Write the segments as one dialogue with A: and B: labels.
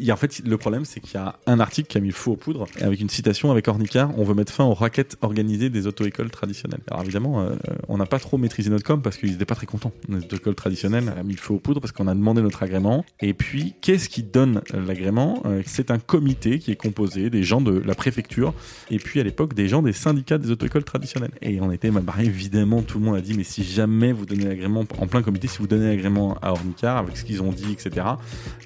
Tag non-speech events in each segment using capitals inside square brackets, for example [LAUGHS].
A: A, en fait, le problème, c'est qu'il y a un article qui a mis le fou aux poudres, et avec une citation avec Ornicar, on veut mettre fin aux raquettes organisées des auto-écoles traditionnelles. Alors évidemment, euh, on n'a pas trop maîtrisé notre com parce qu'ils n'étaient pas très contents. Les auto-écoles traditionnelles a mis le feu aux poudres parce qu'on a demandé notre agrément. Et puis, qu'est-ce qui donne l'agrément? Euh, C'est un comité qui est composé des gens de la préfecture, et puis à l'époque, des gens des syndicats des auto-écoles traditionnelles. Et on était mal barré, évidemment, tout le monde a dit, mais si jamais vous donnez l'agrément en plein comité, si vous donnez l'agrément à Ornicar, avec ce qu'ils ont dit, etc.,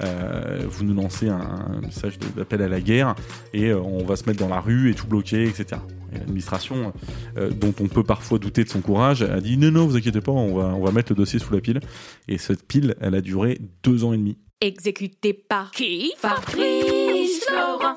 A: euh, vous nous lancez un, un message d'appel à la guerre et euh, on va se mettre dans la rue et tout bloquer, etc. Et l'administration, euh, dont on peut parfois douter de son courage, a dit non, non, vous inquiétez pas, on va, on va mettre le dossier sous la pile. Et cette pile, elle a duré deux ans et demi.
B: Exécuté par qui? Fabrice Florent.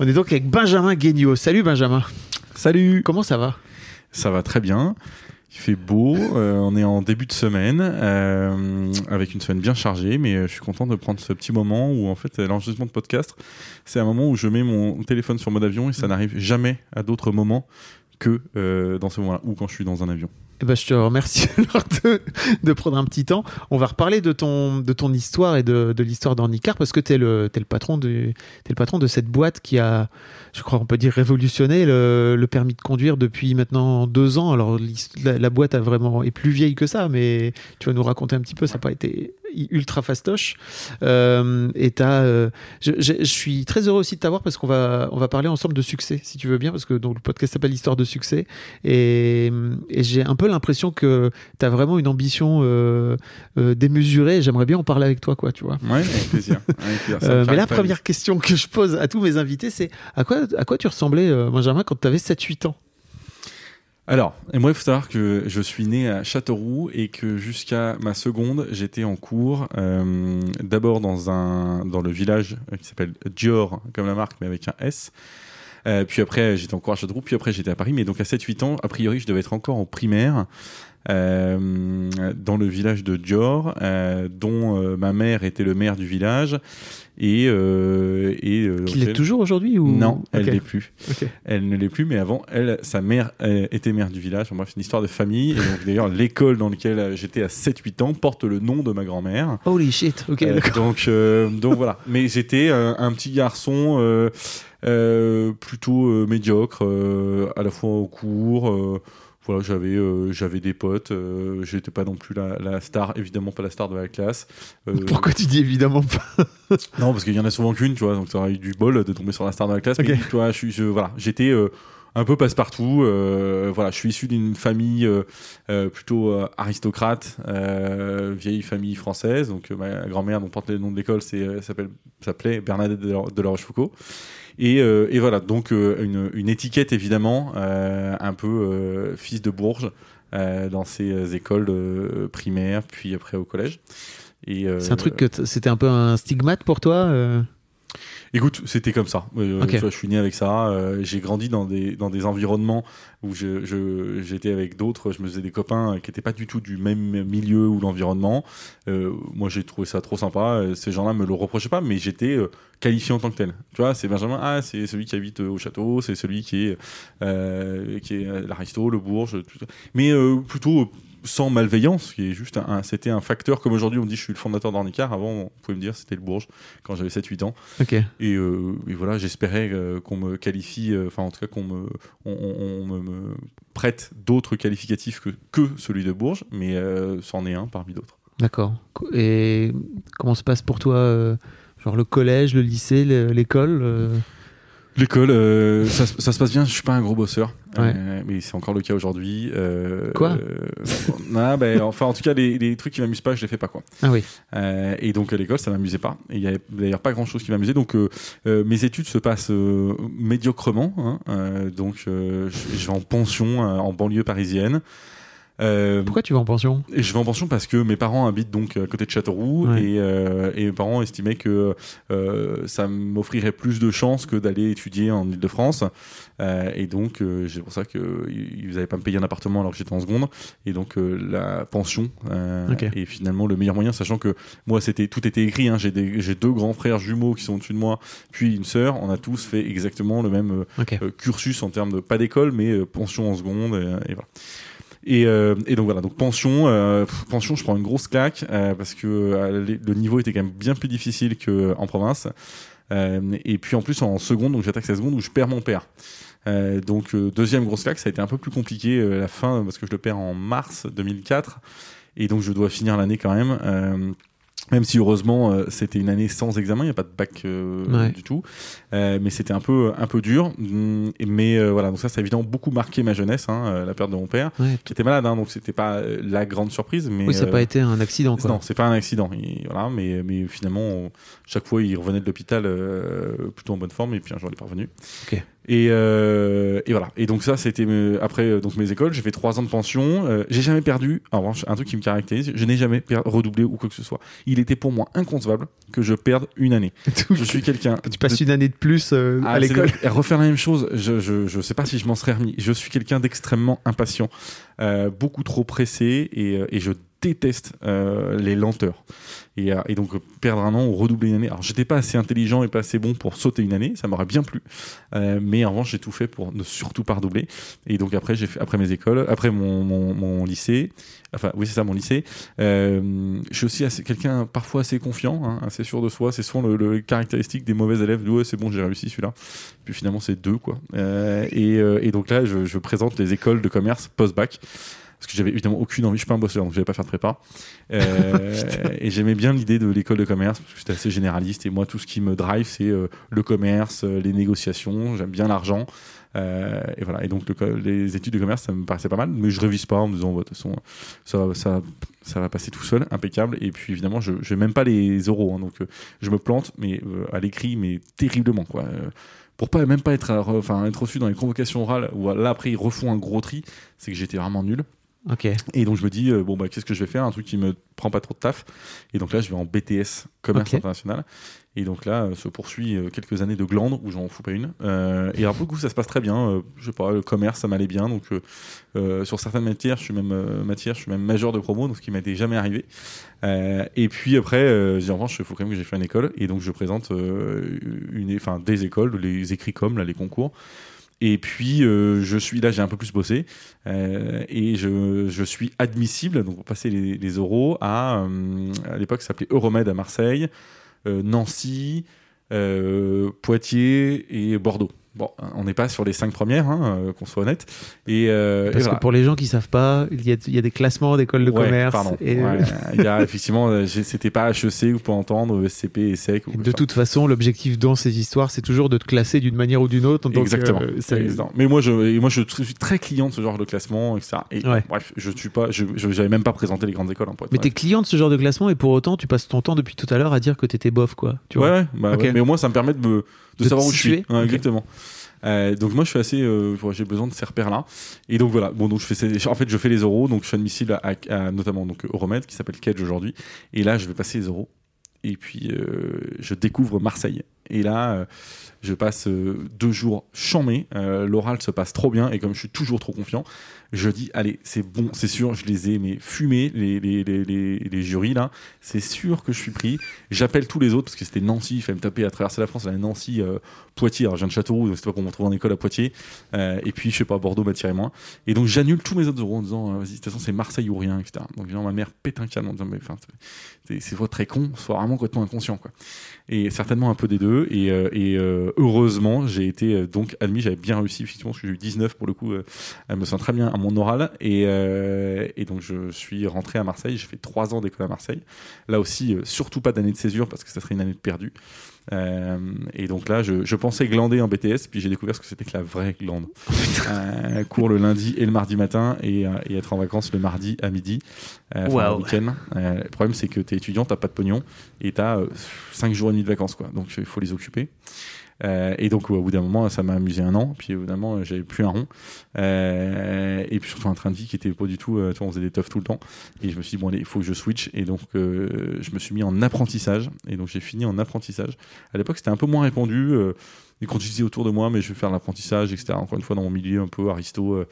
C: On est donc avec Benjamin Guignot. Salut Benjamin.
A: Salut
C: Comment ça va?
A: Ça va très bien. Il fait beau, euh, on est en début de semaine, euh, avec une semaine bien chargée, mais euh, je suis content de prendre ce petit moment où en fait l'enregistrement de podcast, c'est un moment où je mets mon téléphone sur mode avion et ça n'arrive jamais à d'autres moments que euh, dans ce moment-là, ou quand je suis dans un avion.
C: Eh ben, je te remercie [LAUGHS] de, prendre un petit temps. On va reparler de ton, histoire et de, l'histoire d'Ornicar parce que tu es, le patron de- patron de cette boîte qui a, je crois on peut dire, révolutionné le, permis de conduire depuis maintenant deux ans. Alors la boîte a vraiment, est plus vieille que ça, mais tu vas nous raconter un petit peu, ça n'a pas été ultra fastoche. Euh, et t'as, euh, je, je- je suis très heureux aussi de t'avoir parce qu'on va, on va parler ensemble de succès, si tu veux bien, parce que donc, le podcast s'appelle Histoire de succès. Et, et j'ai un peu l'impression que tu as vraiment une ambition euh, euh, démesurée. J'aimerais bien en parler avec toi, quoi, tu vois.
A: Ouais, avec plaisir. [LAUGHS] Avec plaisir.
C: Euh, mais la première question que je pose à tous mes invités, c'est à quoi, à quoi tu ressemblais, euh, Benjamin, quand tu avais 7-8 ans?
A: Alors, et moi, il faut savoir que je suis né à Châteauroux et que jusqu'à ma seconde, j'étais en cours euh, d'abord dans un dans le village euh, qui s'appelle Dior, comme la marque, mais avec un S. Euh, puis après, j'étais encore à Châteauroux, puis après, j'étais à Paris. Mais donc, à 7-8 ans, a priori, je devais être encore en primaire dans le village de Dior, dont ma mère était le maire du village. Et, euh, et euh,
C: Qu'il est toujours aujourd'hui ou...
A: Non, elle
C: Ok.
A: l'est plus. Elle ne l'est plus, mais avant, elle, sa mère euh, était maire du village. Bref, c'est une histoire de famille. Et donc, d'ailleurs, [LAUGHS] l'école dans laquelle euh, j'étais à 7-8 ans porte le nom de ma grand-mère.
C: Holy shit, ok,
A: Euh, donc, euh, donc voilà. Mais j'étais un petit garçon euh, euh, plutôt médiocre, euh, à la fois au cours. Voilà, j'avais euh, j'avais des potes. Euh, J'étais pas non plus la, la star, évidemment pas la star de la classe. Euh, [LAUGHS]
C: Pourquoi tu dis évidemment pas [LAUGHS]
A: non, parce qu'il y en a souvent qu'une, tu vois, donc ça aurait eu du bol de tomber sur la star de la classe.
C: Ok.
A: Mais tu vois, je je- voilà, j'étais euh, un peu passe-partout. euh, voilà, je suis issu d'une famille euh, euh, plutôt euh, aristocrate, euh, vieille famille française. Donc ma grand-mère, dont porte le nom de l'école, c'est s'appelle s'appelait Bernadette de la Rochefoucauld. Et, euh, et voilà, donc euh, une, une étiquette évidemment, euh, un peu fils de Bourges dans ces écoles primaires, puis après au collège. Euh,
C: C'est un truc que c'était un peu un stigmate pour toi
A: Écoute, c'était comme ça. Euh,
C: Ok.
A: tu vois, je suis né avec ça. euh, j'ai grandi dans des, dans des environnements où je, je- j'étais avec d'autres. Je me faisais des copains qui n'étaient pas du tout du même milieu ou l'environnement. Euh, moi, j'ai trouvé ça trop sympa. Euh, Ces gens-là me le reprochaient pas, mais j'étais euh, qualifié en tant que tel. Tu vois, c'est Benjamin. Ah, c'est celui qui habite euh, au château. C'est celui qui est, euh, qui est euh, l'aristo, le bourge. tout ça. Mais euh, plutôt sans malveillance, qui est juste un, c'était un facteur. Comme aujourd'hui, on dit je suis le fondateur d'Ornicar. Avant, on pouvait me dire c'était le Bourges quand j'avais 7-8 ans. Et, euh, et voilà, j'espérais euh, qu'on me qualifie, euh, enfin en tout cas qu'on me, on, on- on me, me prête d'autres qualificatifs que, que celui de Bourges, mais c'en est un parmi d'autres.
C: D'accord. Et comment se passe pour toi, genre le collège, le lycée, le- l'école
A: L'école, euh, ça, se- ça se passe bien. Je suis pas un gros bosseur,
C: Ouais.
A: euh, mais c'est encore le cas aujourd'hui. Euh,
C: Quoi?
A: euh, ah, ben, Enfin, en tout cas, les, les trucs qui m'amusent pas, je les fais pas quoi.
C: Ah oui.
A: Euh, et donc à l'école, ça m'amusait pas. Il y avait d'ailleurs pas grand chose qui m'amusait. Donc mes études se passent médiocrement. hein. Donc je, vais en pension en banlieue parisienne. Euh,
C: Pourquoi tu vas en pension?
A: je vais en pension parce que mes parents habitent donc à côté de Châteauroux
C: Ouais.
A: et, euh, et mes parents estimaient que euh, ça m'offrirait plus de chances que d'aller étudier en Ile-de-France. Euh, et donc euh, c'est pour ça qu'ils n'avaient pas me payer un appartement alors que j'étais en seconde. Et donc euh, la pension euh,
C: Ok.
A: est finalement le meilleur moyen, sachant que moi c'était tout était écrit. Hein, j'ai deux grands frères jumeaux qui sont au-dessus de moi, puis une sœur. On a tous fait exactement le même cursus en termes de pas d'école mais pension en seconde et, et voilà. Et, euh, et donc voilà, donc pension, euh, pension, je prends une grosse claque euh, parce que euh, le niveau était quand même bien plus difficile qu'en province. Euh, et puis en plus en seconde, donc j'attaque la seconde où je perds mon père. Euh, donc euh, deuxième grosse claque, ça a été un peu plus compliqué euh, la fin parce que je le perds en mars 2004 et donc je dois finir l'année quand même. Même si heureusement euh, c'était une année sans examen, il n'y a pas de bac euh,
C: Ouais.
A: du tout, Euh, mais c'était un peu un peu dur. Et- Mais euh, voilà, donc ça, ça a évidemment beaucoup marqué ma jeunesse, hein, euh, la perte de mon père,
C: Ouais.
A: qui était malade, hein, donc c'était pas euh, la grande surprise. Mais
C: Oui, ça n'a pas été un accident, quoi.
A: non, c'est pas un accident. Et voilà, mais, mais finalement, on- chaque fois, il revenait de l'hôpital euh, plutôt en bonne forme, et puis un jour, il est parvenu.
C: Ok.
A: Et, euh, et voilà. Et donc ça, c'était me- après euh, donc mes écoles. J'ai fait trois ans de pension. Euh, j'ai jamais perdu. En revanche, un truc qui me caractérise, je n'ai jamais redoublé ou quoi que ce soit. Il était pour moi inconcevable que je perde une année. [LAUGHS] Je suis quelqu'un.
C: Tu passes
A: de-
C: une année de plus euh,
A: ah,
C: à l'école.
A: Refaire la même chose, je, je, je sais pas si je m'en serais remis. Je suis quelqu'un d'extrêmement impatient, euh, beaucoup trop pressé et, euh, et je déteste euh, les lenteurs. Et, euh, et donc perdre un an ou redoubler une année. Alors j'étais pas assez intelligent et pas assez bon pour sauter une année, ça m'aurait bien plu. Euh, mais en revanche j'ai tout fait pour ne surtout pas redoubler. Et donc après j'ai fait après mes écoles, après mon, lycée, enfin oui c'est ça mon lycée. Je suis aussi quelqu'un parfois assez confiant, hein, assez sûr de soi. C'est souvent le, caractéristique des mauvais élèves. Ouais c'est bon j'ai réussi celui-là. Puis finalement c'est deux quoi. Et, et donc là je, je présente les écoles de commerce post-bac parce que j'avais évidemment aucune envie, je suis pas un bosseur, donc je vais pas faire de prépa. Euh, [LAUGHS] et j'aimais bien l'idée de l'école de commerce, parce que j'étais assez généraliste, et moi, tout ce qui me drive, c'est euh, le commerce, euh, les négociations, j'aime bien l'argent. Euh, et voilà. Et donc, le les études de commerce, ça me paraissait pas mal, mais je révise pas en me disant, de toute façon, ça, va- ça, ça va passer tout seul, impeccable. Et puis, évidemment, je n'ai même pas les euros, hein, donc je me plante, mais à l'écrit, mais terriblement, quoi. Pour pas même pas être, enfin, être reçu dans les convocations orales, où là, après, ils refont un gros tri, c'est que j'étais vraiment nul. Et donc je me dis euh, bon bah qu'est-ce que je vais faire? Un truc qui me prend pas trop de taf. Et donc là je vais en BTS commerce international. Et donc là euh, se poursuit euh, quelques années de glandes où j'en fous pas une. Euh, et alors pour le coup ça se passe très bien. Je sais pas le commerce ça m'allait bien. Donc sur certaines matières je suis même matières je suis même majeur de promo donc ce qui m'était jamais arrivé. Et puis après je dis en revanche il faut quand même que j'ai fait une école. Et donc je présente une enfin des écoles les écrits comme là les concours et puis euh, je suis là, j'ai un peu plus bossé euh, et je, suis admissible donc pour passer les, les euros à euh, à l'époque ça s'appelait Euromed à Marseille, Nancy, Poitiers et Bordeaux. Bon, on n'est pas sur les cinq premières, hein, euh, qu'on soit honnête. Et, euh, et
C: Parce
A: voilà.
C: que pour les gens qui savent pas, il y a, il y a des classements d'écoles de
A: Ouais,
C: commerce.
A: pardon.
C: Et
A: Ouais, il y a effectivement, euh, c'était pas HEC ou pour entendre SCP et SEC. ou
C: de
A: enfin,
C: toute façon, l'objectif dans ces histoires, c'est toujours de te classer d'une manière ou d'une autre. Donc,
A: Exactement.
C: euh, ça-
A: Exactement. Mais moi, je, et moi, je suis très client de ce genre de classement, etc. Et
C: Ouais.
A: bref, je suis pas, je, je- j'avais même pas présenté les grandes écoles. hein,
C: Mais t'es client de ce genre de classement et pour autant, tu passes ton temps depuis tout à l'heure à dire que t'étais bof, quoi. Tu
A: ouais,
C: vois
A: ouais, bah ouais. mais au moins, ça me permet de me, de, savoir où je suis. Ouais. Exactement. Euh, donc moi, je suis assez, euh, j'ai besoin de ces repères-là. Et donc voilà. Bon, donc je fais, ces- en fait, je fais les euros. Donc je suis admissible à, à- notamment donc Euromed qui s'appelle Kedge aujourd'hui. Et là, je vais passer les euros. Et puis, euh, je découvre Marseille. Et là, je passe euh, deux jours chamés. Euh, L'oral se passe trop bien et comme je suis toujours trop confiant, je dis allez, c'est bon, c'est sûr, je les ai mais fumés les, les, les, les, jurys là. C'est sûr que je suis pris. J'appelle tous les autres parce que c'était Nancy, il fallait me taper à traverser la France, à Nancy, euh, Poitiers. Alors je viens de Châteauroux, donc c'était pas pour me retrouver en école à Poitiers. Et puis je sais pas, Bordeaux m'attirait moins. Et donc j'annule tous mes autres euros en disant vas-y, de toute façon c'est Marseille ou rien, etc. Donc évidemment ma mère pète un câble en disant mais enfin c'est soit très con, soit vraiment complètement inconscient quoi. Et certainement un peu des deux. Et, heureusement j'ai été euh, donc admis, j'avais bien réussi effectivement parce que j'ai eu 19 pour le coup. euh, elle me sent très bien à mon oral et, euh, et donc je suis rentré à Marseille. J'ai fait trois ans d'école à Marseille. Là aussi, euh, surtout pas d'année de césure parce que ça serait une année de perdu. Euh, et donc là, je, je pensais glander en BTS, puis j'ai découvert ce que c'était que la vraie glande. Euh, cours le lundi et le mardi matin et, euh, et être en vacances le mardi à midi, euh, le week-end. Euh, le problème, c'est que t'es étudiant, t'as pas de pognon et t'as 5 jours et demi de vacances, quoi. Donc il faut les occuper. Euh, et donc au bout d'un moment, ça m'a amusé un an. Puis évidemment, j'avais plus un rond. Euh, et puis surtout un train de vie qui était pas du tout. euh, on faisait des teufs tout le temps. Et je me suis dit bon allez, il faut que je switch. Et donc je me suis mis en apprentissage. Et donc j'ai fini en apprentissage. À l'époque, c'était un peu moins répandu. Et quand je disais autour de moi, mais je vais faire l'apprentissage, etc. Encore une fois, dans mon milieu un peu aristo,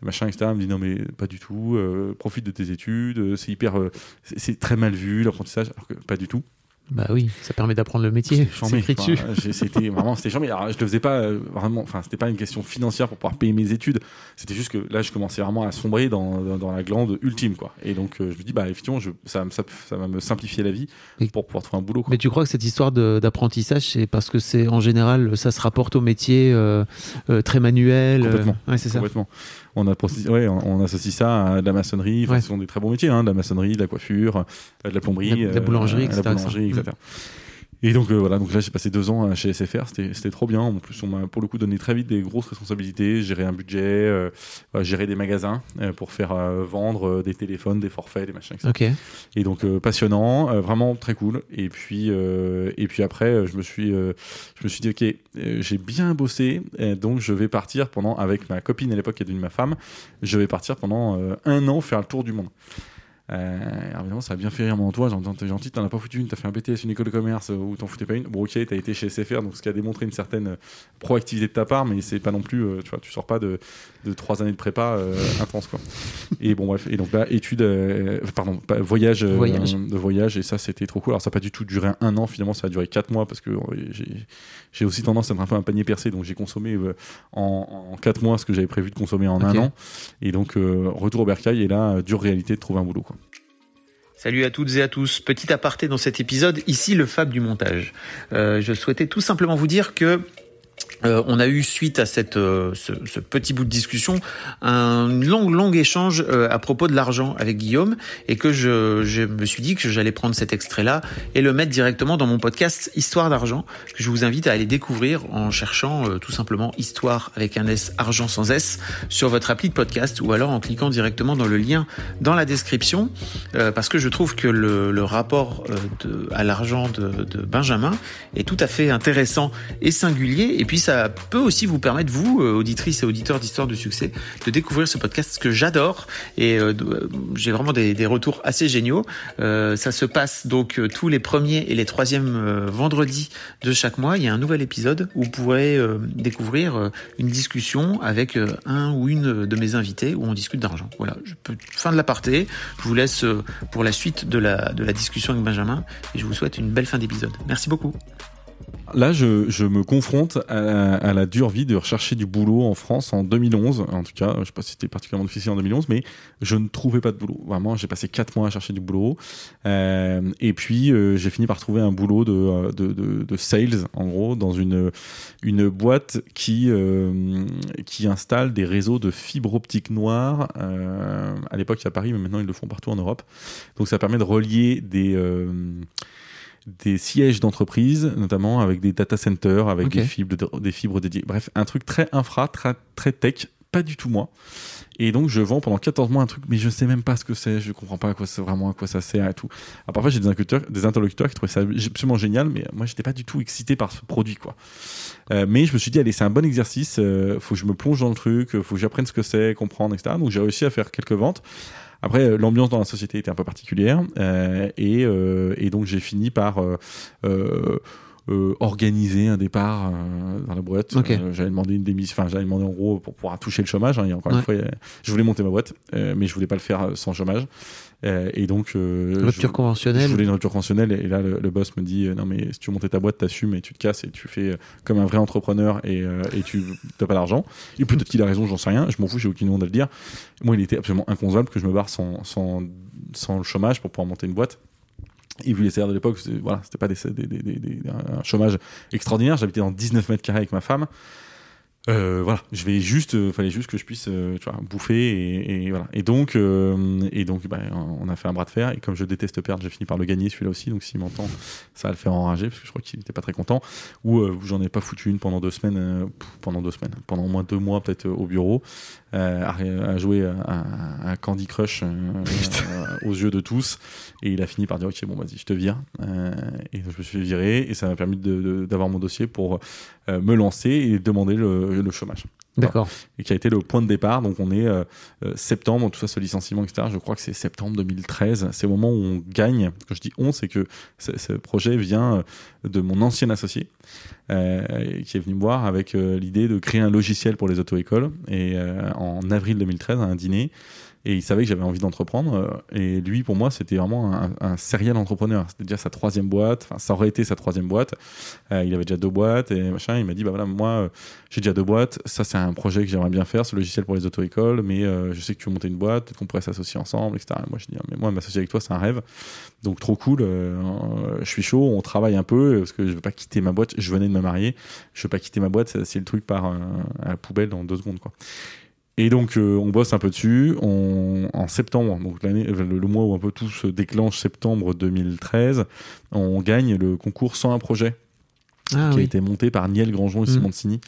A: machin, etc. On me dit non, mais pas du tout. profite de tes études. c'est hyper, c'est très mal vu l'apprentissage, alors que pas du tout.
C: Bah oui, ça permet d'apprendre le métier.
A: C'était Enfin, vraiment, c'était chambé. Alors, je le faisais pas euh, vraiment. Enfin, c'était pas une question financière pour pouvoir payer mes études. C'était juste que là, je commençais vraiment à sombrer dans, dans, dans la glande ultime, quoi. Et donc, euh, je me dis, bah, effectivement, je, ça, ça, ça va me simplifier la vie
C: Et-
A: pour pouvoir trouver un boulot. Quoi.
C: Mais tu crois que cette histoire d'apprentissage, c'est parce que c'est en général, ça se rapporte au métier euh, très manuel.
A: Complètement.
C: ouais, c'est ça.
A: Complètement. On, ouais, associe ça à de la maçonnerie. Enfin,
C: Ouais.
A: Ce sont des très bons métiers, hein, de la maçonnerie, de la coiffure, euh, de la plomberie,
C: la- de la boulangerie,
A: euh,
C: etc.,
A: La boulangerie,
C: ça.
A: etc. Et donc euh, voilà, donc là j'ai passé deux ans euh, chez SFR, c'était c'était trop bien. En plus, on m'a pour le coup donné très vite des grosses responsabilités, gérer un budget, euh, voilà, gérer des magasins euh, pour faire euh, vendre euh, des téléphones, des forfaits, des machins, etc.
C: Ok.
A: Et donc euh, passionnant, euh, vraiment très cool. Et puis euh, et puis après, euh, je me suis euh, je me suis dit ok, euh, j'ai bien bossé, euh, donc je vais partir pendant avec ma copine à l'époque qui est devenue ma femme, je vais partir pendant euh, un an faire le tour du monde. Euh, alors évidemment, ça a bien fait rire mon entourage en T'es gentil, t'en as pas foutu une, t'as fait un BTS, une école de commerce euh, où t'en foutais pas une. Bon, ok, t'as été chez SFR, donc ce qui a démontré une certaine euh, proactivité de ta part, mais c'est pas non plus, tu vois, tu sors pas de, de trois années de prépa euh, intense, quoi. Et bon, bref, et donc là, études, euh, pardon, pas- voyage, euh,
C: Voyage.
A: de voyage, et ça, c'était trop cool. Alors, ça a pas du tout duré un an, finalement, ça a duré quatre mois parce que euh, j'ai- aussi tendance à être un peu un panier percé, donc j'ai consommé euh, en, en quatre mois ce que j'avais prévu de consommer en un an. Et donc, euh, retour au bercail, et là, euh, dure réalité de trouver un boulot, quoi.
C: Salut à toutes et à tous. Petit aparté dans cet épisode, ici le Fab du montage. Euh, je souhaitais tout simplement vous dire que euh, on a eu suite à cette euh, ce, ce petit bout de discussion un long long échange euh, à propos de l'argent avec Guillaume et que je, je me suis dit que j'allais prendre cet extrait là et le mettre directement dans mon podcast Histoire d'argent que je vous invite à aller découvrir en cherchant euh, tout simplement Histoire avec un S argent sans S sur votre appli de podcast ou alors en cliquant directement dans le lien dans la description euh, parce que je trouve que le, le rapport euh, de, à l'argent de, de Benjamin est tout à fait intéressant et singulier. Et puis ça peut aussi vous permettre, vous, euh, auditrices et auditeurs d'Histoire de succès, de découvrir ce podcast que j'adore. Et euh, euh, j'ai vraiment des, retours assez géniaux. Ça se passe donc tous les premiers et les troisièmes vendredis de chaque mois. Il y a un nouvel épisode où vous pourrez découvrir une discussion avec un ou une de mes invités où on discute d'argent. Voilà, fin de l'aparté. Je vous laisse pour la suite de la discussion avec Benjamin et je vous souhaite une belle fin d'épisode. Merci beaucoup.
A: Là, je, me confronte à, la- dure vie de rechercher du boulot en France en 2011. En tout cas, je sais pas si c'était particulièrement difficile en 2011, mais je ne trouvais pas de boulot. Vraiment, j'ai passé quatre mois à chercher du boulot. Euh, et puis, euh, j'ai fini par trouver un boulot de, euh, de, sales, en gros, dans une, une boîte qui, qui installe des réseaux de fibre optique noire. À l'époque, à Paris, mais maintenant, ils le font partout en Europe. Donc, ça permet de relier des... euh, des sièges d'entreprise, notamment avec des data centers, avec des, fibres, des fibres dédiées. Bref, un truc très infra, très, très tech, pas du tout moi. Et donc, je vends pendant 14 mois un truc, mais je sais même pas ce que c'est, je comprends pas à quoi c'est vraiment à quoi ça sert et tout. Alors, parfois, j'ai des interlocuteurs, des interlocuteurs qui trouvaient ça absolument génial, mais moi, j'étais pas du tout excité par ce produit, quoi. Euh, mais je me suis dit, allez, c'est un bon exercice, euh, faut que je me plonge dans le truc, faut que j'apprenne ce que c'est, comprendre, etc. Donc, j'ai réussi à faire quelques ventes. Après, euh, l'ambiance dans la société était un peu particulière, euh, et, euh, et donc j'ai fini par euh, organiser un départ euh, dans la boîte.
C: Ok.
A: Euh, j'avais demandé une démission, enfin j'avais demandé en gros pour pouvoir toucher le chômage. hein, et encore
C: Ouais.
A: une fois, je voulais monter ma boîte, euh, mais je voulais pas le faire sans chômage. Euh, et donc euh, je-
C: Rupture
A: je
C: conventionnelle.
A: voulais une rupture conventionnelle et là le, le boss me dit euh, non mais si tu veux monter ta boîte t'assumes et tu te casses et tu fais comme un vrai entrepreneur et, euh, et tu t'as pas d'argent. Et peut-être qu'il a raison j'en sais rien je m'en fous j'ai aucune honte à le dire. Moi il était absolument inconcevable que je me barre sans, sans, sans le chômage pour pouvoir monter une boîte. Il voulait salaire de l'époque c'était- voilà c'était pas des, des, des- des- des- un chômage extraordinaire. J'habitais dans 19 mètres carrés avec ma femme euh, voilà, je vais juste, euh, fallait juste que je puisse, euh, tu vois, bouffer et, et voilà. Et donc, euh, et donc, bah, on a fait un bras de fer. Et comme je déteste perdre, j'ai fini par le gagner celui-là aussi. Donc, s'il m'entend, ça va le faire enrager parce que je crois qu'il était pas très content. Ou j'en ai pas foutu une pendant deux semaines, pendant deux semaines, pendant au moins deux mois peut-être au bureau, à, à jouer à, à Candy Crush [LAUGHS] aux yeux de tous. Et il a fini par dire ok bon vas-y je te vire. Et donc, je me suis virer et ça m'a permis d'avoir mon dossier pour me lancer et demander le, le chômage.
C: D'accord.
A: Et qui a été le point de départ. Donc on est euh, euh, septembre, tout ça, ce licenciement, etc. Je crois que c'est septembre 2013. C'est au moment où on gagne. Quand je dis on, c'est que ce, projet vient euh, de mon ancien associé euh, qui est venu me voir avec euh, l'idée de créer un logiciel pour les auto-écoles. Et en avril 2013, à un dîner, et il savait que j'avais envie d'entreprendre. euh, Et lui, pour moi, c'était vraiment un, un serial entrepreneur. C'était déjà sa troisième boîte. Enfin, ça aurait été sa troisième boîte. Euh, il avait déjà deux boîtes et machin. Il m'a dit, bah voilà, moi, euh, j'ai déjà deux boîtes. Ça, c'est un projet que j'aimerais bien faire, ce logiciel pour les auto-écoles. Mais je sais que tu veux monter une boîte, peut-être qu'on pourrait s'associer ensemble, etc. Et moi, je dis, ah, mais moi, m'associer avec toi, c'est un rêve. Donc, trop cool. je suis chaud. On travaille un peu parce que je veux pas quitter ma boîte. Je venais de me marier. Je veux pas quitter ma boîte. C'est le truc par à la poubelle dans deux secondes, quoi. Et donc, euh, on bosse un peu dessus. On, en septembre, donc l'année, euh, le, le mois où un peu tout se déclenche, septembre 2013, on gagne le concours 101 projets
C: Ah
A: qui a été monté par Niel Grandjean et
C: Mm.
A: Simoncini.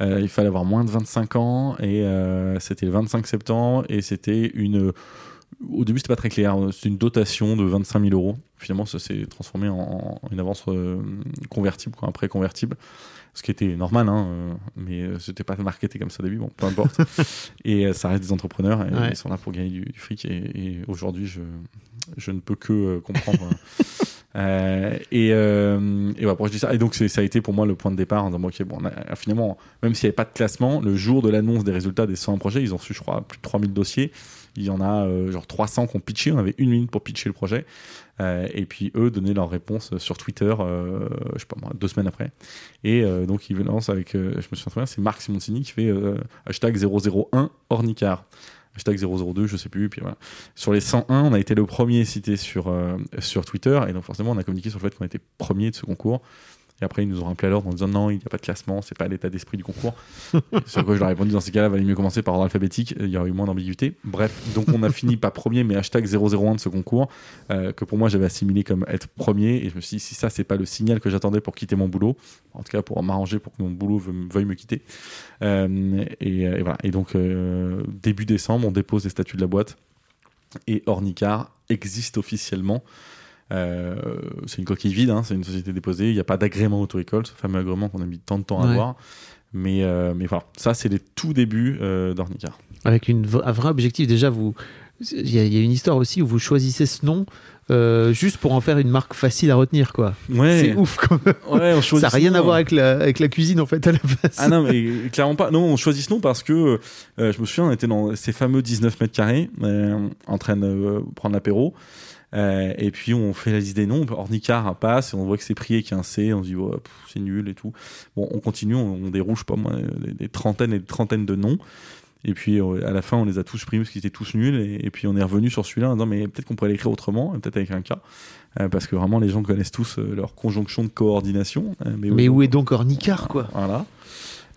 A: Euh, il fallait avoir moins de 25 ans et euh, c'était le 25 septembre et c'était une. Au début, c'était pas très clair. C'était une dotation de 25 000 euros. Finalement, ça s'est transformé en, en une avance convertible, quoi, un prêt convertible. Ce qui était normal, hein, euh, mais euh, c'était pas marketé comme ça au début. Bon, peu importe. [LAUGHS] et euh, ça reste des entrepreneurs et
C: Ouais.
A: ils sont là pour gagner du, du fric. Et, et aujourd'hui, je, je ne peux que comprendre. [LAUGHS] Euh, et, euh, et voilà, pourquoi je dis ça. Et donc, ça a été pour moi le point de départ en disant, ok, bon, on a- finalement, même s'il n'y avait pas de classement, le jour de l'annonce des résultats des 100 projets, ils ont su, je crois, plus de 3000 dossiers. Il y en a euh, genre 300 qui ont pitché. On avait une minute pour pitcher le projet. Euh, et puis, eux donnaient leur réponse sur Twitter, euh, je sais pas moi, deux semaines après. Et euh, donc, ils lancent avec, je me souviens très bien, c'est Marc Simoncini qui fait hashtag 001 Ornicar. Hashtag 002, je sais plus. Puis voilà. Sur les 101, on a été le premier cité sur, sur Twitter. Et donc, forcément, on a communiqué sur le fait qu'on était premier de ce concours. Et après, ils nous ont rappelé à l'ordre en disant non, il n'y a pas de classement, c'est pas l'état d'esprit du concours. Sur quoi je leur ai répondu dans ces cas-là, il valait mieux commencer par ordre alphabétique, il y aurait eu moins d'ambiguïté. Bref, donc on a [LAUGHS] fini pas premier, mais hashtag 001 de ce concours, euh, que pour moi j'avais assimilé comme être premier. Et je me suis dit, si ça, c'est pas le signal que j'attendais pour quitter mon boulot, en tout cas pour m'arranger pour que mon boulot veuille veuille me quitter. Euh, et, et voilà. Et donc, euh, début décembre, on dépose les statuts de la boîte. Et Ornicar existe officiellement. Euh, c'est une coquille vide, hein, c'est une société déposée. Il n'y a pas d'agrément auto-école, ce fameux agrément qu'on a mis tant de temps à
C: Ouais.
A: avoir. Mais, euh, mais voilà, ça, c'est les tout débuts euh, d'Ornicar.
C: Avec une, un vrai objectif. Déjà, vous, il y, a- il y a une histoire aussi où vous choisissez ce nom euh, juste pour en faire une marque facile à retenir, quoi.
A: Ouais,
C: C'est ouf, quand même.
A: ouais, on choisit
C: Ça n'a rien à voir avec la, avec la cuisine, en fait, à la base.
A: Ah non, mais clairement pas. Non, on choisit ce nom parce que euh, je me souviens, on était dans ces fameux 19 mètres carrés, euh, en train de prendre l'apéro. Euh, et puis on fait la liste des noms, Ornicar passe, et on voit que c'est prié qu'il y a un C, on se dit c'est nul et tout. Bon, on continue, on, on déroule, pas moi, des, des trentaines et des trentaines de noms. Et puis euh, à la fin, on les a tous pris parce qu'ils étaient tous nuls. Et, et puis on est revenu sur celui-là en disant mais peut-être qu'on pourrait l'écrire autrement, peut-être avec un K. Euh, parce que vraiment, les gens connaissent tous leur conjonction de coordination. Euh,
C: Mais où est donc Ornicar, quoi?
A: Voilà.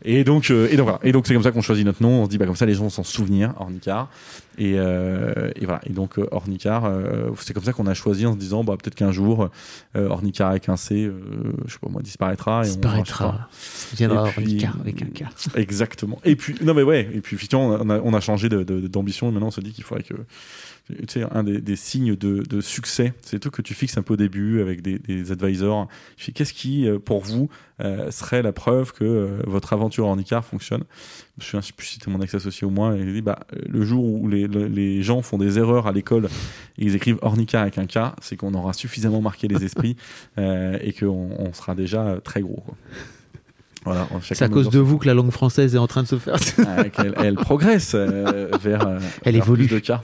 A: Et donc, euh, et donc voilà. Et donc c'est comme ça qu'on choisit notre nom. On se dit bah comme ça les gens vont s'en souvenir, Ornicar. Et, euh, et voilà. Et donc euh, Ornicar, euh, c'est comme ça qu'on a choisi en se disant bah peut-être qu'un jour Ornicar avec un C, je sais pas moi, disparaîtra. Et on-
C: Disparaîtra. Ça viendra Ornicar avec un K.
A: Exactement. Et puis non mais ouais. Et puis effectivement on a, on a changé d'ambition. Et maintenant on se dit qu'il faudrait que tu sais, un des, des signes de, de succès, c'est tout que tu fixes un peu au début avec des, des advisors. Qu'est-ce qui, euh, pour vous, euh, serait la preuve que euh, votre aventure en ICAR fonctionne? Je je sais plus si c'était mon ex-associé ou moi, et il dit bah, le jour où les, le- les gens font des erreurs à l'école et ils écrivent Ornicar avec un K, c'est qu'on aura suffisamment marqué les esprits [LAUGHS] euh, et qu'on on sera déjà très gros. quoi. Voilà,
C: C'est à cause de vous que la langue française est en train de se faire.
A: Qu'elle elle progresse euh, vers, euh,
C: Elle
A: vers
C: évolue.
A: plus de cas.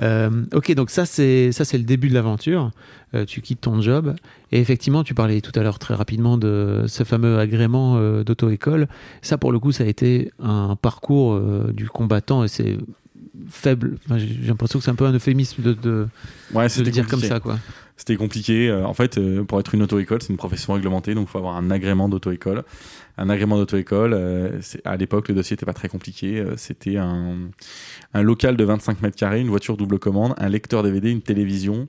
C: Euh, ok, donc ça c'est ça c'est le début de l'aventure. Euh, tu quittes ton job et effectivement tu parlais tout à l'heure très rapidement de ce fameux agrément euh, d'auto-école. Ça pour le coup ça a été un parcours euh, du combattant et c'est faible. Enfin, j'ai l'impression que c'est un peu un euphémisme de, de,
A: Ouais,
C: de le dire comme ça quoi.
A: C'était compliqué. En fait, pour être une auto-école, c'est une profession réglementée, donc il faut avoir un agrément d'auto-école. Un agrément d'auto-école, euh, à l'époque, le dossier n'était pas très compliqué. Euh, C'était un, local de 25 mètres carrés, une voiture double commande, un lecteur DVD, une télévision.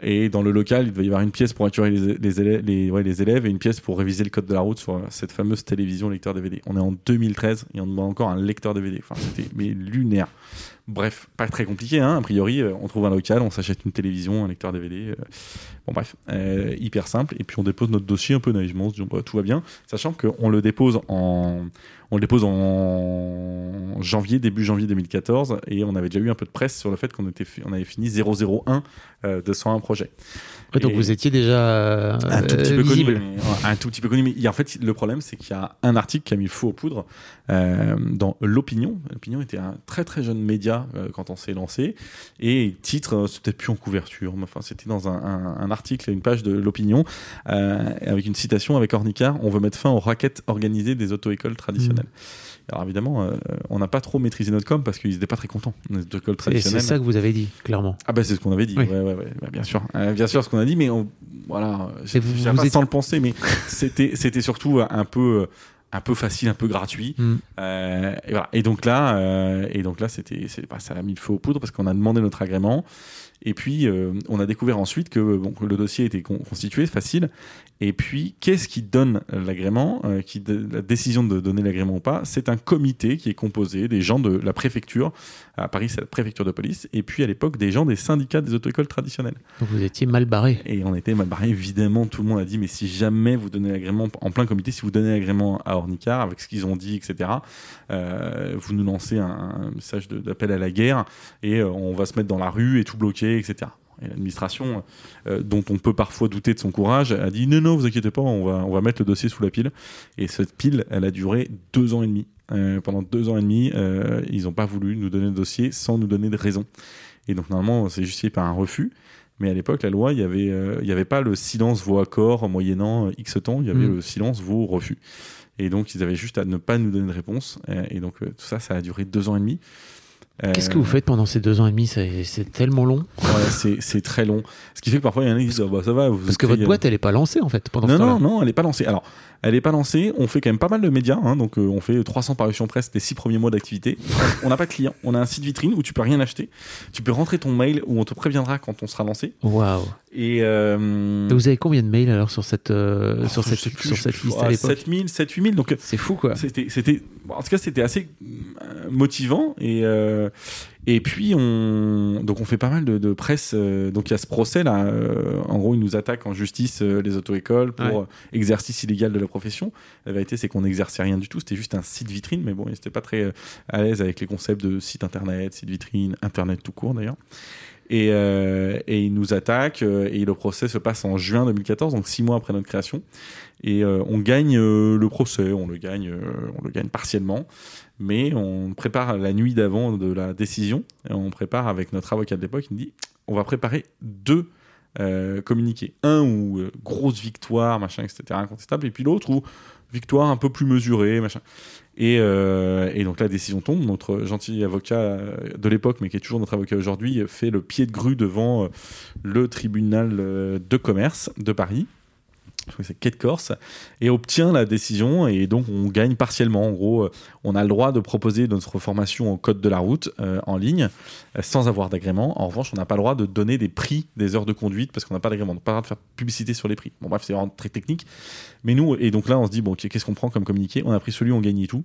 A: Et dans le local, il devait y avoir une pièce pour assurer les, élèves, et une pièce pour réviser le code de la route sur cette fameuse télévision lecteur DVD. On est en 2013 et on demande encore un lecteur DVD. Enfin, c'était lunaire. Bref, pas très compliqué, hein. A priori, euh, on trouve un local, on s'achète une télévision, un lecteur DVD. euh, Bon, bref, euh, hyper simple. Et puis on dépose notre dossier un peu naïvement, en se disant bah, tout va bien, sachant qu'on le dépose en, on le dépose en janvier, début janvier 2014, et on avait déjà eu un peu de presse sur le fait qu'on était, on avait fini 001 euh, de 101 projets.
C: Ouais, donc vous étiez déjà
A: un tout petit
C: euh,
A: peu connu. mais- un tout petit peu connu. Mais il en fait, le problème, c'est qu'il y a un article qui a mis le feu aux poudres euh, dans l'Opinion. L'Opinion était un très très jeune média euh, quand on s'est lancé. Et titre, c'était plus en couverture. mais Enfin, c'était dans un, un- un article, une page de l'Opinion, avec une citation avec Ornicar. On veut mettre fin aux raquettes organisées des auto-écoles traditionnelles. Alors évidemment, euh, on n'a pas trop maîtrisé notre com parce qu'ils n'étaient pas très contents. Les auto-écoles
C: Et c'est ça que vous avez dit clairement.
A: Ah bah c'est ce qu'on avait dit,
C: Oui.
A: ouais, ouais, ouais, bah, bien sûr, Euh, bien sûr ce qu'on a dit, mais on, voilà, j'ai pas le penser, mais [LAUGHS] c'était c'était surtout un peu un peu facile, un peu gratuit,
C: Mm.
A: Euh, et voilà. Et donc là, euh, et donc là, c'était bah, ça a mis le feu aux poudres parce qu'on a demandé notre agrément. Et puis, euh, on a découvert ensuite que, bon, que le dossier était con- constitué, facile. Et puis, qu'est-ce qui donne l'agrément qui La décision de donner l'agrément ou pas, c'est un comité qui est composé des gens de la préfecture. À Paris, c'est la préfecture de police. Et puis, à l'époque, des gens des syndicats des auto-écoles traditionnelles.
C: Donc vous étiez mal barré.
A: Et on était mal barré, évidemment, tout le monde a dit, mais si jamais vous donnez l'agrément, en plein comité, si vous donnez l'agrément à Ornicar, avec ce qu'ils ont dit, etc., euh, vous nous lancez un, un message d'appel à la guerre, et euh, on va se mettre dans la rue et tout bloquer, etc. Et l'administration, euh, dont on peut parfois douter de son courage, a dit, non, non, vous inquiétez pas, on va, on va mettre le dossier sous la pile. Et cette pile, elle a duré deux ans et demi. Euh, pendant deux ans et demi, euh, ils n'ont pas voulu nous donner le dossier sans nous donner de raison. Et donc, normalement, c'est justifié par un refus. Mais à l'époque, la loi, il n'y avait, euh, il y avait pas le silence vaut accord moyennant X temps, il y avait
C: Mm.
A: le silence vaut refus. Et donc, ils avaient juste à ne pas nous donner de réponse. Et donc, tout ça, ça a duré deux ans et demi.
C: Qu'est-ce que vous faites pendant ces deux ans et demi? C'est tellement long.
A: ouais, c'est, très long. Ce qui fait que parfois, il y en a qui disent Ah bah, ça va. Vous
C: Parce que votre boîte, elle est pas lancée en fait pendant
A: Non, non, non, elle n'est pas lancée. Alors, elle n'est pas lancée. On fait quand même pas mal de médias. hein, donc, euh, on fait 300 parutions presse les six premiers mois d'activité. on n'a pas de clients. On a un site vitrine où tu peux rien acheter. Tu peux rentrer ton mail où on te préviendra quand on sera lancé.
C: Waouh.
A: Et euh,
C: Vous avez combien de mails alors sur cette, euh,
A: oh,
C: sur cette,
A: plus,
C: sur cette liste
A: ah,
C: à l'époque
A: 7000, 7 8000. Donc,
C: C'est fou quoi.
A: c'était, en tout cas, c'était assez euh, motivant et euh, et puis on donc on fait pas mal de, de presse. euh, donc il y a ce procès là. euh, en gros, ils nous attaquent en justice euh, les auto-écoles pour
C: Ouais.
A: euh, exercice illégal de la profession. La vérité, c'est qu'on n'exerçait rien du tout. C'était juste un site vitrine, mais bon, ils n'étaient pas très euh, à l'aise avec les concepts de site internet, site vitrine, internet tout court d'ailleurs. Et, euh, ils nous attaquent. euh, Et le procès se passe en juin 2014, donc six mois après notre création. Et euh, on gagne euh, le procès, on le gagne, on le gagne partiellement, mais on prépare la nuit d'avant de la décision. Et on prépare avec notre avocat de l'époque. Il nous dit, on va préparer deux communiqués. Un où grosse victoire, machin, etc., incontestable, et puis l'autre où victoire un peu plus mesurée, machin. Et, euh, et donc la décision tombe. Notre gentil avocat euh, de l'époque, mais qui est toujours notre avocat aujourd'hui, fait le pied de grue devant euh, le tribunal de commerce de Paris. Que c'est Quai de Corse, et obtient la décision, et donc on gagne partiellement. En gros, euh, on a le droit de proposer notre formation au code de la route euh, en ligne, euh, sans avoir d'agrément. En revanche, on n'a pas le droit de donner des prix des heures de conduite, parce qu'on n'a pas d'agrément. On n'a pas le droit de faire publicité sur les prix. Bon, bref, c'est vraiment très technique. Mais nous, et donc là, on se dit, bon, qu'est-ce qu'on prend comme communiqué? On a pris celui où on gagnait tout.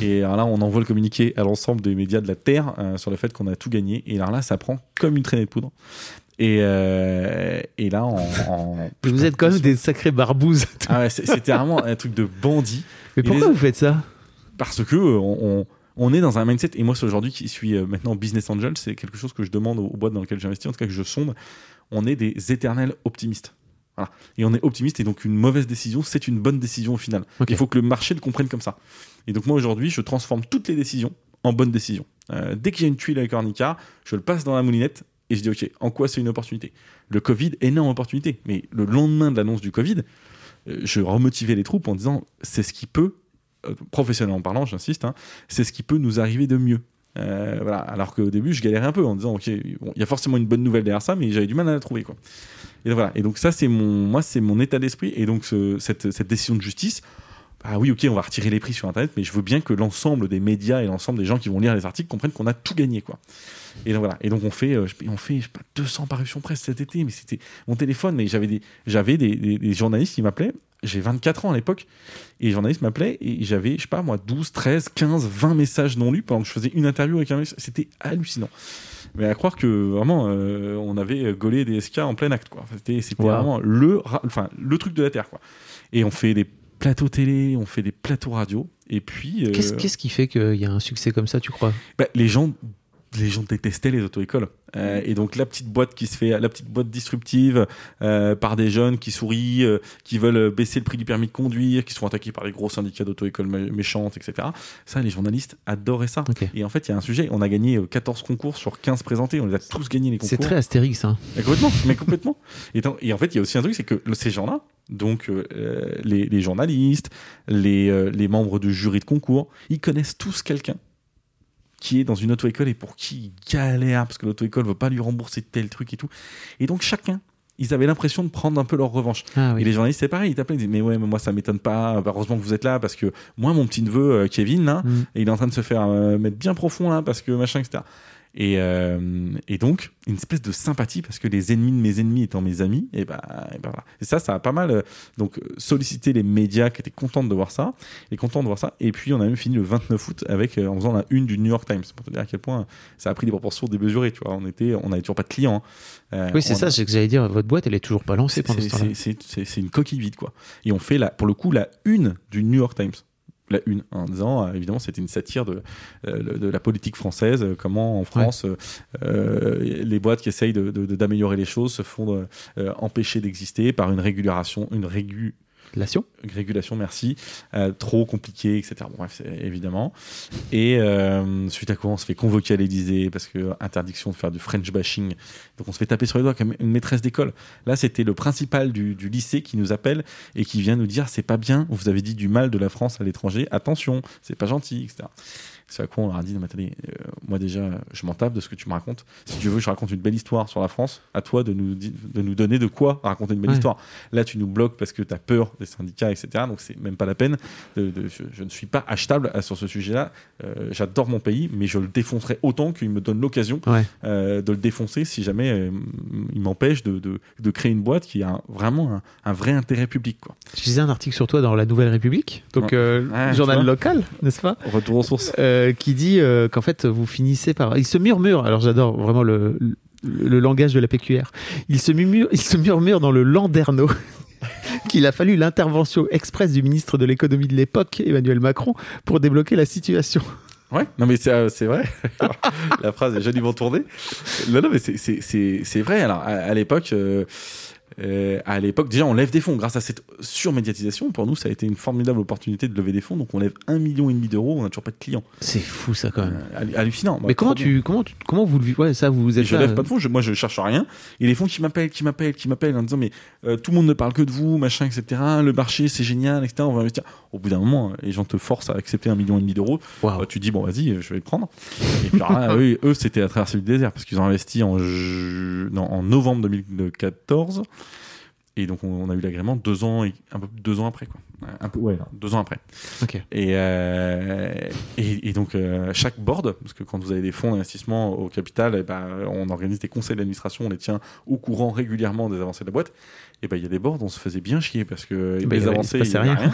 A: Et alors là, on envoie le communiqué à l'ensemble des médias de la Terre sur le fait qu'on a tout gagné. Et alors là, ça prend comme une traînée de poudre. Et, euh, et là, en- [LAUGHS]
C: Vous êtes quand même des sacrés barbouzes. [LAUGHS]
A: Ah ouais, c'était vraiment un truc de bandit
C: Mais
A: Et
C: pourquoi
A: les-
C: vous faites ça?
A: Parce que euh, on, on- on est dans un mindset. Et moi, c'est aujourd'hui qui suis euh, maintenant business angel, c'est quelque chose que je demande aux, boîtes dans lesquelles j'investis, en tout cas que je sonde. On est des éternels optimistes. Voilà. Et on est optimiste, et donc une mauvaise décision, c'est une bonne décision au final.
C: Ok.
A: Il faut que le marché le comprenne comme ça. Et donc moi, aujourd'hui, je transforme toutes les décisions en bonnes décisions. Euh, dès qu'il y a une tuile avec Ornica, je le passe dans la moulinette et je dis, OK, en quoi c'est une opportunité? Le Covid, énorme opportunité. Mais le lendemain de l'annonce du Covid, euh, je remotivais les troupes en disant, c'est ce qui peut, euh, professionnellement parlant, j'insiste, hein, c'est ce qui peut nous arriver de mieux. Euh, voilà. Alors qu'au début, je galérais un peu en disant, OK, il y a forcément une bonne nouvelle derrière ça, mais j'avais du mal à la trouver. Quoi. Et donc, voilà. Et donc ça, c'est mon, moi, c'est mon état d'esprit. Et donc ce- cette, cette décision de justice, ah oui, ok, on va retirer les prix sur Internet, mais je veux bien que l'ensemble des médias et l'ensemble des gens qui vont lire les articles comprennent qu'on a tout gagné, quoi. Et donc voilà. Et donc on fait, euh, on fait, je sais pas, 200 parutions presse cet été, mais c'était mon téléphone, mais j'avais des, j'avais des, des- des journalistes qui m'appelaient. J'ai 24 ans à l'époque, et les journalistes m'appelaient et j'avais, je sais pas moi, 12, 13, 15, 20 messages non lus pendant que je faisais une interview avec un mec. C'était hallucinant. Mais à croire que vraiment, euh, on avait gaulé des SK en plein acte, quoi. C'était, c'était
C: Wow.
A: vraiment le, enfin, le truc de la terre, quoi. Et on fait des plateaux télé, on fait des plateaux radio, et puis euh,
C: Qu'est-ce qu'est-ce qui fait qu'il y a un succès comme ça, tu crois?
A: Bah, les gens les gens détestaient les auto-écoles. Euh, et donc la petite boîte qui se fait la petite boîte disruptive euh, par des jeunes qui sourient euh, qui veulent baisser le prix du permis de conduire qui sont attaqués par les gros syndicats d'auto-écoles mé- méchantes etc ça les journalistes adoraient ça. Et en fait il y a un sujet. On a gagné euh, 14 concours sur 15 présentés. On les a tous gagnés les concours.
C: C'est très Astérix, hein.
A: mais complètement, mais complètement. [LAUGHS] Et, et en fait, il y a aussi un truc, c'est que ces gens-là, donc les, les journalistes, les, les membres du jury de concours, ils connaissent tous quelqu'un qui est dans une auto-école et pour qui il galère parce que l'auto-école veut pas lui rembourser tel truc et tout. Et donc chacun, ils avaient l'impression de prendre un peu leur revanche.
C: Ah oui.
A: Et les journalistes, c'est pareil, ils t'appellent, ils disent Mais ouais, mais moi ça m'étonne pas, Bah, heureusement que vous êtes là parce que moi, mon petit neveu euh, Kevin, là,
C: Mm.
A: il est en train de se faire euh, mettre bien profond là parce que machin, etc. Et, euh, et donc, une espèce de sympathie parce que les ennemis de mes ennemis étant mes amis, et ben, et voilà. Et ça, ça a pas mal euh, donc sollicité les médias qui étaient contents de voir ça, et contents de voir ça. Et puis, on a même fini le 29 août avec euh, en faisant la une du New York Times pour te dire à quel point ça a pris des proportions démesurées. Tu vois, on était, on avait toujours pas de clients. hein. Euh,
C: Oui, c'est ça,
A: a-
C: c'est que j'allais dire, votre boîte, elle est toujours pas lancée pendant ce temps-là.
A: c'est une coquille vide, quoi. Et on fait, la, pour le coup, la une du New York Times. La une, en disant, euh, évidemment, c'était une satire de, euh, de la politique française, euh, comment en France, euh, les boîtes qui essayent de- de- de- d'améliorer les choses se font empêcher d'exister par une régulation, une régu, Régulation, merci, euh, trop compliqué, etc. Bon, bref, évidemment. Et euh, suite à quoi on se fait convoquer à l'Élysée parce que interdiction de faire du French bashing. Donc on se fait taper sur les doigts comme une maîtresse d'école. Là, c'était le principal du lycée qui nous appelle et qui vient nous dire c'est pas bien, vous avez dit du mal de la France à l'étranger, attention, c'est pas gentil, etc. C'est à quoi on leur a dit, non, mais attendez, euh, moi déjà, je m'en tape de ce que tu me racontes. Si tu veux que je raconte une belle histoire sur la France, à toi de nous, de nous donner de quoi raconter une belle
C: Ouais.
A: histoire. Là, tu nous bloques parce que tu as peur des syndicats, etc. Donc, c'est même pas la peine. De, de- je, je ne suis pas achetable sur ce sujet-là. Euh, J'adore mon pays, mais je le défoncerai autant qu'il me donne l'occasion
C: Ouais.
A: euh, de le défoncer si jamais euh, il m'empêche de, de- de créer une boîte qui a un- vraiment un, un vrai intérêt public. Quoi.
C: Je lisais un article sur toi dans La Nouvelle République, donc
A: Ouais.
C: euh,
A: Ouais,
C: journal local, n'est-ce pas?
A: Retour aux sources.
C: Euh, qui dit euh, qu'en fait vous finissez par il se murmure alors j'adore vraiment le, le, langage de la PQR il se murmure il se murmure dans le landerneau [LAUGHS] qu'il a fallu l'intervention express du ministre de l'économie de l'époque Emmanuel Macron pour débloquer la situation
A: Ouais, non mais c'est euh, vrai. [LAUGHS] la phrase est joliment tournée. Non, non, mais c'est- vrai. Alors, à, l'époque, euh, à l'époque, déjà, on lève des fonds. Grâce à cette surmédiatisation, pour nous, ça a été une formidable opportunité de lever des fonds. Donc, on lève un million et demi d'euros. On n'a toujours pas de clients.
C: C'est fou ça quand même.
A: Euh, hallu- hallucinant. Bah,
C: Mais comment tu, comment tu, comment vous le vivez? Ouais, ça vous êtes
A: je
C: là,
A: lève pas de fonds, je- moi je cherche rien. Et les fonds qui m'appellent, qui m'appellent, qui m'appellent en disant mais euh, tout le monde ne parle que de vous, machin, etc. Le marché c'est génial, etc. On va investir. Au bout d'un moment, les gens te forcent à accepter un million et demi d'euros. Bah, tu dis bon vas-y, je vais le prendre. Et puis là, [LAUGHS] eux, eux, c'était à traverser le désert parce qu'ils ont investi en, ju- non, en novembre 2014. Et donc on, on a eu l'agrément deux ans et un peu deux ans après quoi. Un peu ouais, deux ans après. Et, euh, et, et donc, euh, chaque board, parce que quand vous avez des fonds d'investissement au capital, eh ben, on organise des conseils d'administration, on les tient au courant régulièrement des avancées de la boîte. Et ben, il y a des boards, on se faisait bien chier parce que
C: Bah, il y
A: les avancées,
C: il
A: avait
C: rien.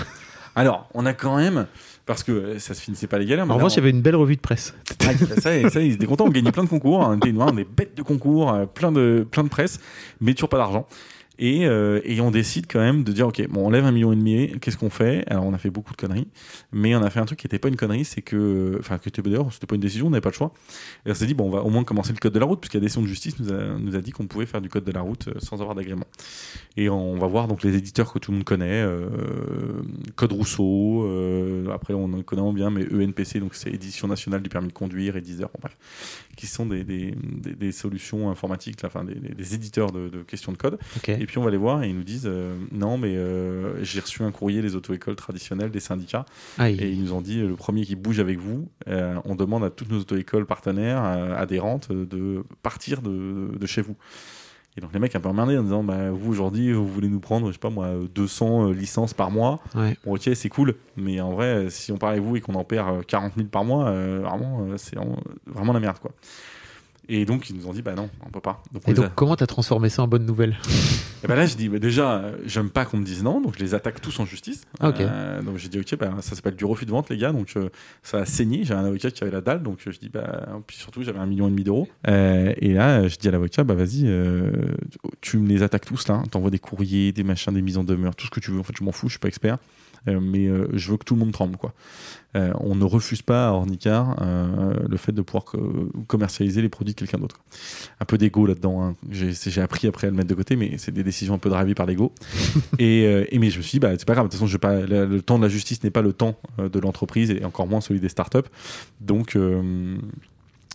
A: Alors, on a quand même, parce que ça se finissait pas les galères. mais
C: En revanche, il y avait une belle revue de presse.
A: ah, ça, ça, ils étaient contents, on gagnait plein de concours, on était, on est bêtes de concours, euh, plein de, plein de presse, mais toujours pas d'argent. Et, euh, et on décide quand même de dire, ok, bon, on lève un million et demi, qu'est-ce qu'on fait? Alors on a fait beaucoup de conneries, mais on a fait un truc qui n'était pas une connerie, c'est que, enfin, que d'ailleurs, c'était pas une décision, on n'avait pas le choix. Et on s'est dit, bon, on va au moins commencer le code de la route, puisqu'il y a des décision de justice nous a, nous a dit qu'on pouvait faire du code de la route euh, sans avoir d'agrément. Et on va voir donc les éditeurs que tout le monde connaît, euh, Code Rousseau, euh, après on en connaît bien, mais ENPC, donc c'est Édition nationale du permis de conduire, et Deezer, bon, bref, qui sont des, des, des- des solutions informatiques, enfin des, éditeurs de, de questions de code.
C: Ok.
A: Et puis on va les voir et ils nous disent euh, non, mais euh, j'ai reçu un courrier des auto-écoles traditionnelles, des syndicats,
C: Aïe.
A: et ils nous ont dit euh, le premier qui bouge avec vous, euh, on demande à toutes nos auto-écoles partenaires adhérentes de partir de, de chez vous. Et donc les mecs un peu emmerdés en disant bah, vous aujourd'hui vous voulez nous prendre je sais pas moi 200 euh, licences par mois.
C: Ouais.
A: Bon ok c'est cool mais en vrai si on part avec vous et qu'on en perd euh, 40 000 par mois vraiment c'est en- vraiment la merde quoi. Et donc ils nous ont dit bah non on peut pas. Donc,
C: Et
A: les a-
C: donc, comment t'as transformé ça en bonne nouvelle? [LAUGHS]
A: Et ben là, je dis, bah déjà, j'aime pas qu'on me dise non, donc je les attaque tous en justice.
C: Ah, ok.
A: Euh, donc j'ai dit, ok, bah, ça s'appelle du refus de vente, les gars, donc euh, ça a saigné. J'avais un avocat qui avait la dalle, donc euh, je dis, bah, puis surtout, j'avais un million et demi d'euros. Euh, et là, je dis à l'avocat, bah vas-y, tu me les attaques tous là, t'envoies des courriers, des machins, des mises en demeure, tout ce que tu veux. En fait, je m'en fous, je suis pas expert. Euh, mais euh, je veux que tout le monde tremble quoi. Euh, on ne refuse pas à Ornicar le fait de pouvoir co- commercialiser les produits de quelqu'un d'autre. Un peu d'ego là-dedans. hein. J'ai appris après à le mettre de côté, mais c'est des décisions un peu drivées par l'ego. [LAUGHS] et, et mais je me suis dit, bah, c'est pas grave. De toute façon, je vais pas, le, le temps de la justice n'est pas le temps de l'entreprise et encore moins celui des startups. Donc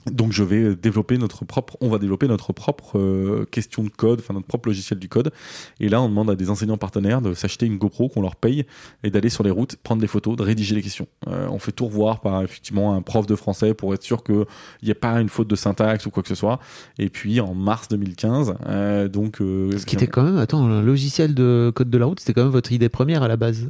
A: donc je vais développer notre propre, on va développer notre propre euh, question de code, enfin notre propre logiciel du code. Et là, on demande à des enseignants partenaires de s'acheter une GoPro qu'on leur paye et d'aller sur les routes, prendre des photos, de rédiger les questions. Euh, on fait tout revoir par effectivement un prof de français pour être sûr qu'il n'y ait pas une faute de syntaxe ou quoi que ce soit. Et puis en mars 2015, euh, donc
C: Ce qui était quand même, attends, un logiciel de code de la route, c'était quand même votre idée première à la base.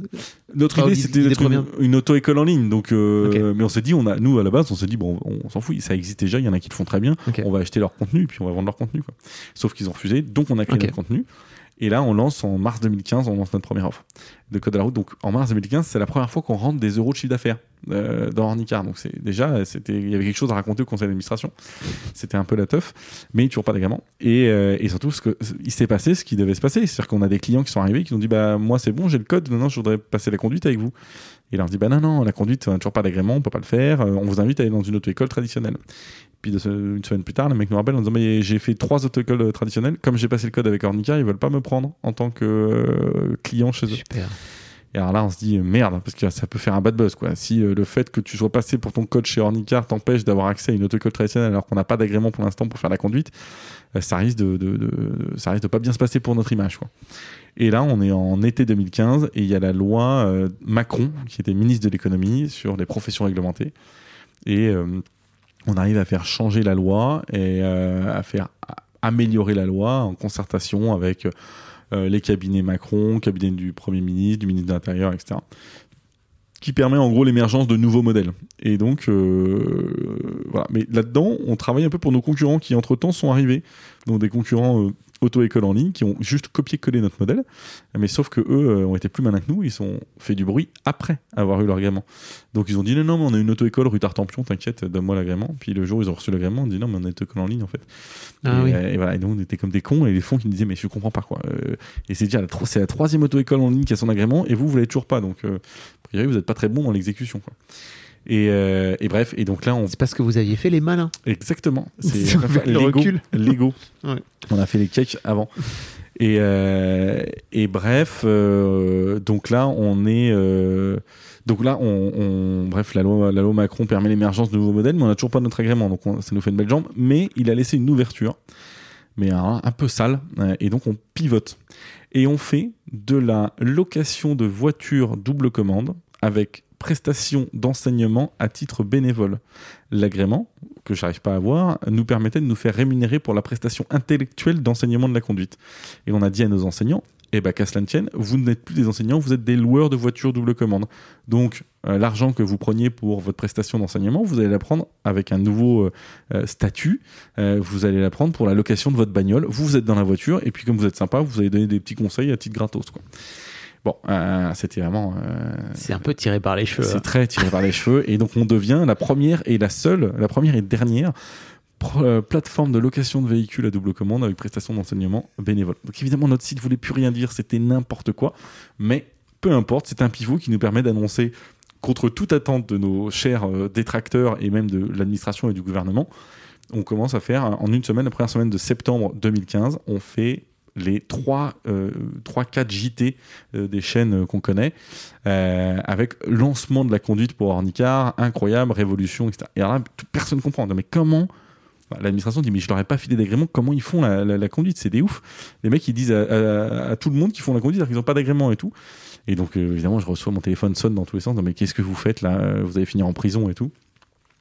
A: Notre idée, c'était d'être une, auto-école en ligne. Donc, euh,
C: Ok.
A: mais on s'est dit, on a, nous à la base, on s'est dit, bon, on, s'en fout, ça existe déjà, il y en a qui le font très bien. On va acheter leur contenu et puis on va vendre leur contenu. Quoi. Sauf qu'ils ont refusé, donc on a créé notre contenu. Et là, on lance en mars 2015, on lance notre première offre de code de la route. Donc en mars 2015, c'est la première fois qu'on rentre des euros de chiffre d'affaires euh, dans Ornicar. Donc c'est déjà, c'était, il y avait quelque chose à raconter au conseil d'administration. C'était un peu la teuf, mais toujours pas d'agrément. Et, euh, et surtout, ce que, il s'est passé ce qui devait se passer. C'est-à-dire qu'on a des clients qui sont arrivés qui ont dit, bah moi c'est bon, j'ai le code, maintenant je voudrais passer la conduite avec vous. Et là on dit, bah non, non, la conduite, on n'a toujours pas d'agrément, on peut pas le faire. Euh, On vous invite à aller dans une auto-école traditionnelle. Puis de une semaine plus tard, le mec nous rappelle en disant mais j'ai fait trois auto-écoles traditionnelles. Comme j'ai passé le code avec Ornica, ils veulent pas me prendre en tant que client chez eux.
C: Super.
A: Et alors là, on se dit euh, merde, parce que ça peut faire un bad buzz quoi. Si euh, le fait que tu sois passé pour ton code chez Ornicar t'empêche d'avoir accès à une auto-école traditionnelle alors qu'on n'a pas d'agrément pour l'instant pour faire la conduite, euh, ça risque de, ça risque de pas bien se passer pour notre image quoi. Et là, on est en été 2015 et il y a la loi Macron qui était ministre de l'économie sur les professions réglementées et on arrive à faire changer la loi et à faire améliorer la loi en concertation avec les cabinets Macron, cabinet du Premier ministre, du ministre de l'Intérieur, etc. Qui permet en gros l'émergence de nouveaux modèles. Et donc, euh, voilà. Mais là-dedans, on travaille un peu pour nos concurrents qui, entre-temps, sont arrivés. Donc, des concurrents euh, auto-école en ligne qui ont juste copié-collé notre modèle. Mais sauf que eux euh, ont été plus malins que nous. Ils ont fait du bruit après avoir eu l'agrément. Donc, ils ont dit non, non, mais on a une auto-école rue Tartampion, t'inquiète, donne-moi l'agrément. Puis le jour où ils ont reçu l'agrément, on dit non, mais on a une auto-école en ligne en fait.
C: Ah
A: et,
C: oui.
A: euh, et voilà, et nous on était comme des cons et les fonds qui nous disaient mais je comprends pas quoi. Euh, et c'est déjà la, c'est la troisième auto-école en ligne qui a son agrément et vous vous l'avez toujours pas donc a priori vous êtes pas très bon dans l'exécution quoi. Et, euh, et bref, et donc là, on
C: C'est parce que vous aviez fait les malins.
A: Exactement. [LAUGHS]
C: C'est le
A: Lego.
C: recul. [LAUGHS]
A: Lego.
C: Ouais.
A: On a fait les cakes avant. [LAUGHS] Et, euh, et bref, euh, donc là, on est. donc là, on, on- bref, la loi, la loi Macron permet l'émergence de nouveaux modèles, mais on n'a toujours pas notre agrément, donc on- ça nous fait une belle jambe. Mais il a laissé une ouverture, mais un, un peu sale, et donc on pivote. Et on fait de la location de voitures double commande avec prestation d'enseignement à titre bénévole. L'agrément, que j'arrive pas à avoir, nous permettait de nous faire rémunérer pour la prestation intellectuelle d'enseignement de la conduite. Et on a dit à nos enseignants, eh ben qu'à cela ne tienne, vous n'êtes plus des enseignants, vous êtes des loueurs de voitures double commande. Donc euh, l'argent que vous preniez pour votre prestation d'enseignement, vous allez la prendre avec un nouveau euh, euh, statut. Vous allez la prendre pour la location de votre bagnole. Vous, êtes dans la voiture et puis comme vous êtes sympa, vous allez donner des petits conseils à titre gratos. Bon, euh, c'était vraiment. euh,
C: C'est un peu tiré par les cheveux.
A: c'est
C: hein.
A: très tiré par les cheveux. Et donc, on devient la première et la seule, la première et dernière euh, plateforme de location de véhicules à double commande avec prestation d'enseignement bénévole. Donc, évidemment, notre site voulait plus rien dire, c'était n'importe quoi. Mais peu importe, c'est un pivot qui nous permet d'annoncer contre toute attente de nos chers euh, détracteurs et même de l'administration et du gouvernement, on commence à faire en une semaine, la première semaine de septembre 2015, on fait les 3, 4 JT euh, des chaînes euh, qu'on connaît, euh, avec lancement de la conduite pour Ornicar, incroyable, révolution, etc. Et alors là, personne ne comprend. Mais comment L'administration dit mais je leur ai pas filé d'agrément. Comment ils font la, conduite? C'est des ouf. Les mecs ils disent à, tout le monde qu'ils font la conduite alors qu'ils n'ont pas d'agrément et tout. Et donc euh, évidemment je reçois mon téléphone sonne dans tous les sens. Mais qu'est-ce que vous faites là? Euh, Vous allez finir en prison et tout.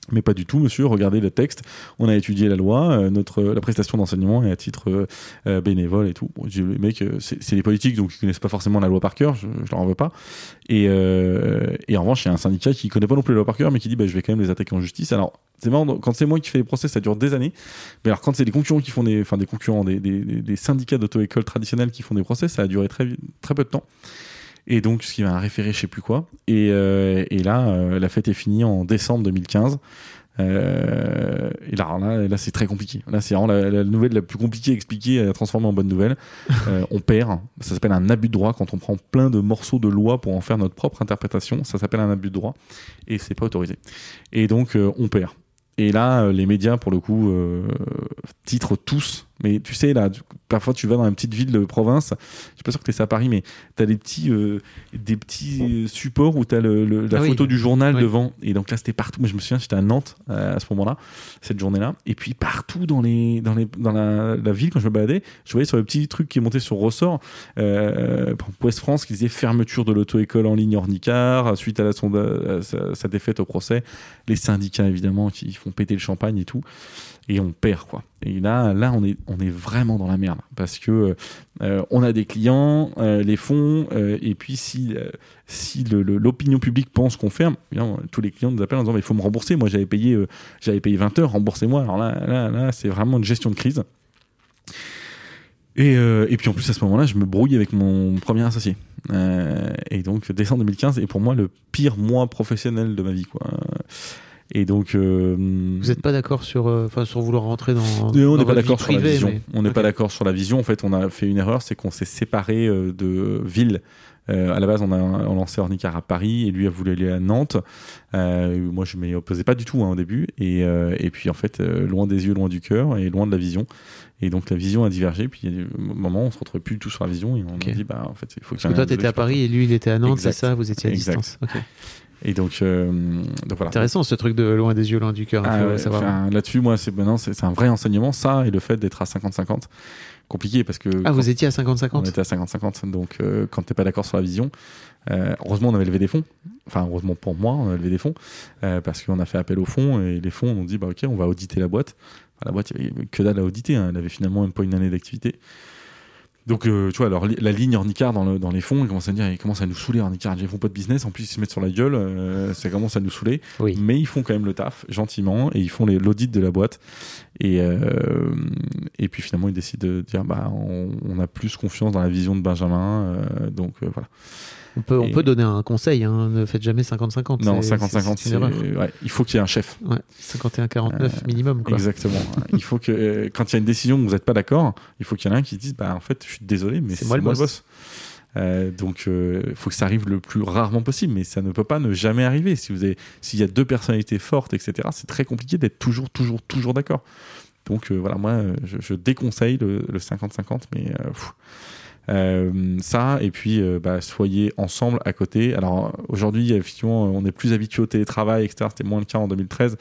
A: Mais pas du tout, monsieur. Regardez le texte. On a étudié la loi. euh, notre la prestation d'enseignement est à titre euh, euh, bénévole et tout. Les mecs, euh, c'est des politiques, donc ils connaissent pas forcément la loi par cœur. Je, leur en veux pas. Et, euh, en revanche, il y a un syndicat qui connaît pas non plus la loi par cœur, mais qui dit bah, je vais quand même les attaquer en justice. Alors c'est marrant. Quand c'est moi qui fais les procès, ça dure des années. Mais alors quand c'est des concurrents qui font des, enfin des concurrents, des, syndicats d'auto-école traditionnels qui font des procès, ça a duré très très peu de temps. Et donc, ce qui va référer, je sais plus quoi. Et, euh, et là, euh, la fête est finie en décembre 2015. Euh, et là, là, là c'est très compliqué. Là, c'est vraiment la, la nouvelle la plus compliquée à expliquer, à transformer en bonne nouvelle. [LAUGHS] Euh, on perd. Ça s'appelle un abus de droit quand on prend plein de morceaux de loi pour en faire notre propre interprétation. Ça s'appelle un abus de droit et c'est pas autorisé. Et donc, euh, on perd. Et là, les médias, pour le coup, titrent tous. Mais tu sais, là, tu- parfois tu vas dans une petite ville de province, je suis pas sûr que tu ça à Paris, mais tu as des petits, euh, des petits euh, supports où tu as le, le- la
C: Ah oui.
A: photo du journal
C: Oui.
A: devant. Et donc là, c'était partout. Moi, je me souviens, j'étais à Nantes euh, à ce moment-là, cette journée-là. Et puis partout dans, les, dans, les, dans la, la ville, quand je me baladais, je voyais sur les petits trucs qui montaient sur ressort, euh, Ouest France qui disait fermeture de l'auto-école en ligne Ornicar suite à, la, son- à sa, sa défaite au procès. Les syndicats, évidemment, qui font péter le champagne et tout. Et on perd, quoi. Et là, là on, est, on est vraiment dans la merde. Parce que euh, on a des clients, euh, les fonds, euh, et puis si, si l'opinion publique pense qu'on ferme, eh tous les clients nous appellent en disant il faut me rembourser. Moi, j'avais payé, payé 20 heures, remboursez-moi. Alors là, là, là c'est vraiment une gestion de crise. Et, et puis en plus, à ce moment-là, je me brouille avec mon premier associé. Et donc, décembre 2015 est pour moi le pire mois professionnel de ma vie. Et donc. euh,
C: Vous n'êtes pas d'accord sur, euh, enfin, sur vouloir rentrer dans.
A: et on n'est pas d'accord sur la vision.
C: mais-
A: On n'est pas d'accord sur la vision. En fait, on a fait une erreur, c'est qu'on s'est séparé euh, de ville. Euh, à la base, on a on lancé Ornicar à Paris et lui a voulu aller à Nantes. Euh, moi, je m'y opposais pas du tout hein, au début. Et, euh, et puis, en fait, euh, loin des yeux, loin du cœur et loin de la vision. Et donc, la vision a divergé. Puis, il y a des moments où on se retrouvait plus du tout sur la vision et on a dit, bah, en fait, il faut
C: Parce que toi, tu étais à Paris et lui, il était à Nantes, c'est ça? Vous étiez à
A: Exact.
C: distance. Ok.
A: Et donc, euh, donc voilà.
C: Intéressant ce truc de loin des yeux, loin du cœur.
A: Ah ouais, Là-dessus, moi, c'est maintenant, c'est un vrai enseignement, ça, et le fait d'être à 50-50. Compliqué parce que.
C: ah, vous étiez à
A: On
C: 50-50
A: était à 50-50. Donc, euh, quand t'es pas d'accord sur la vision, euh, heureusement, on avait levé des fonds. Enfin, heureusement pour moi, on a levé des fonds euh, parce qu'on a fait appel aux fonds et les fonds ont dit bah ok, on va auditer la boîte. Enfin, la boîte, il y avait que dalle à auditer. hein. Elle avait finalement même pas une année d'activité. Donc, euh, tu vois, alors la ligne Ornicard dans, le- dans les fonds, ils commencent à dire, ils commencent à nous saouler Ornicard. Ils font pas de business, en plus ils se mettent sur la gueule, euh, ça commence à nous saouler.
C: Oui.
A: Mais ils font quand même le taf, gentiment, et ils font l'audit de la boîte. Et, euh, et puis finalement, ils décident de dire bah, on, on a plus confiance dans la vision de Benjamin. euh, donc euh, voilà.
C: On peut, on peut donner un conseil, hein, ne faites jamais 50-50.
A: Non,
C: c'est-
A: 50-50,
C: c'est
A: ouais, il faut qu'il y ait un chef.
C: Ouais, 51-49 minimum. Quoi.
A: Exactement. [LAUGHS] il faut que euh, quand il y a une décision où vous n'êtes pas d'accord, il faut qu'il y en ait un qui dise bah, en fait, je suis désolé, mais
C: C'est moi
A: moi,
C: le boss.
A: Euh, donc, il faut que ça arrive le plus rarement possible, mais ça ne peut pas ne jamais arriver. Si vous avez, s'il y a deux personnalités fortes, etc., c'est très compliqué d'être toujours, toujours, toujours d'accord. Donc voilà, moi, je, je déconseille le 50-50, mais euh, ça, et puis bah, soyez ensemble à côté. Alors aujourd'hui, effectivement, on est plus habitué au télétravail, etc. C'était moins le cas en 2013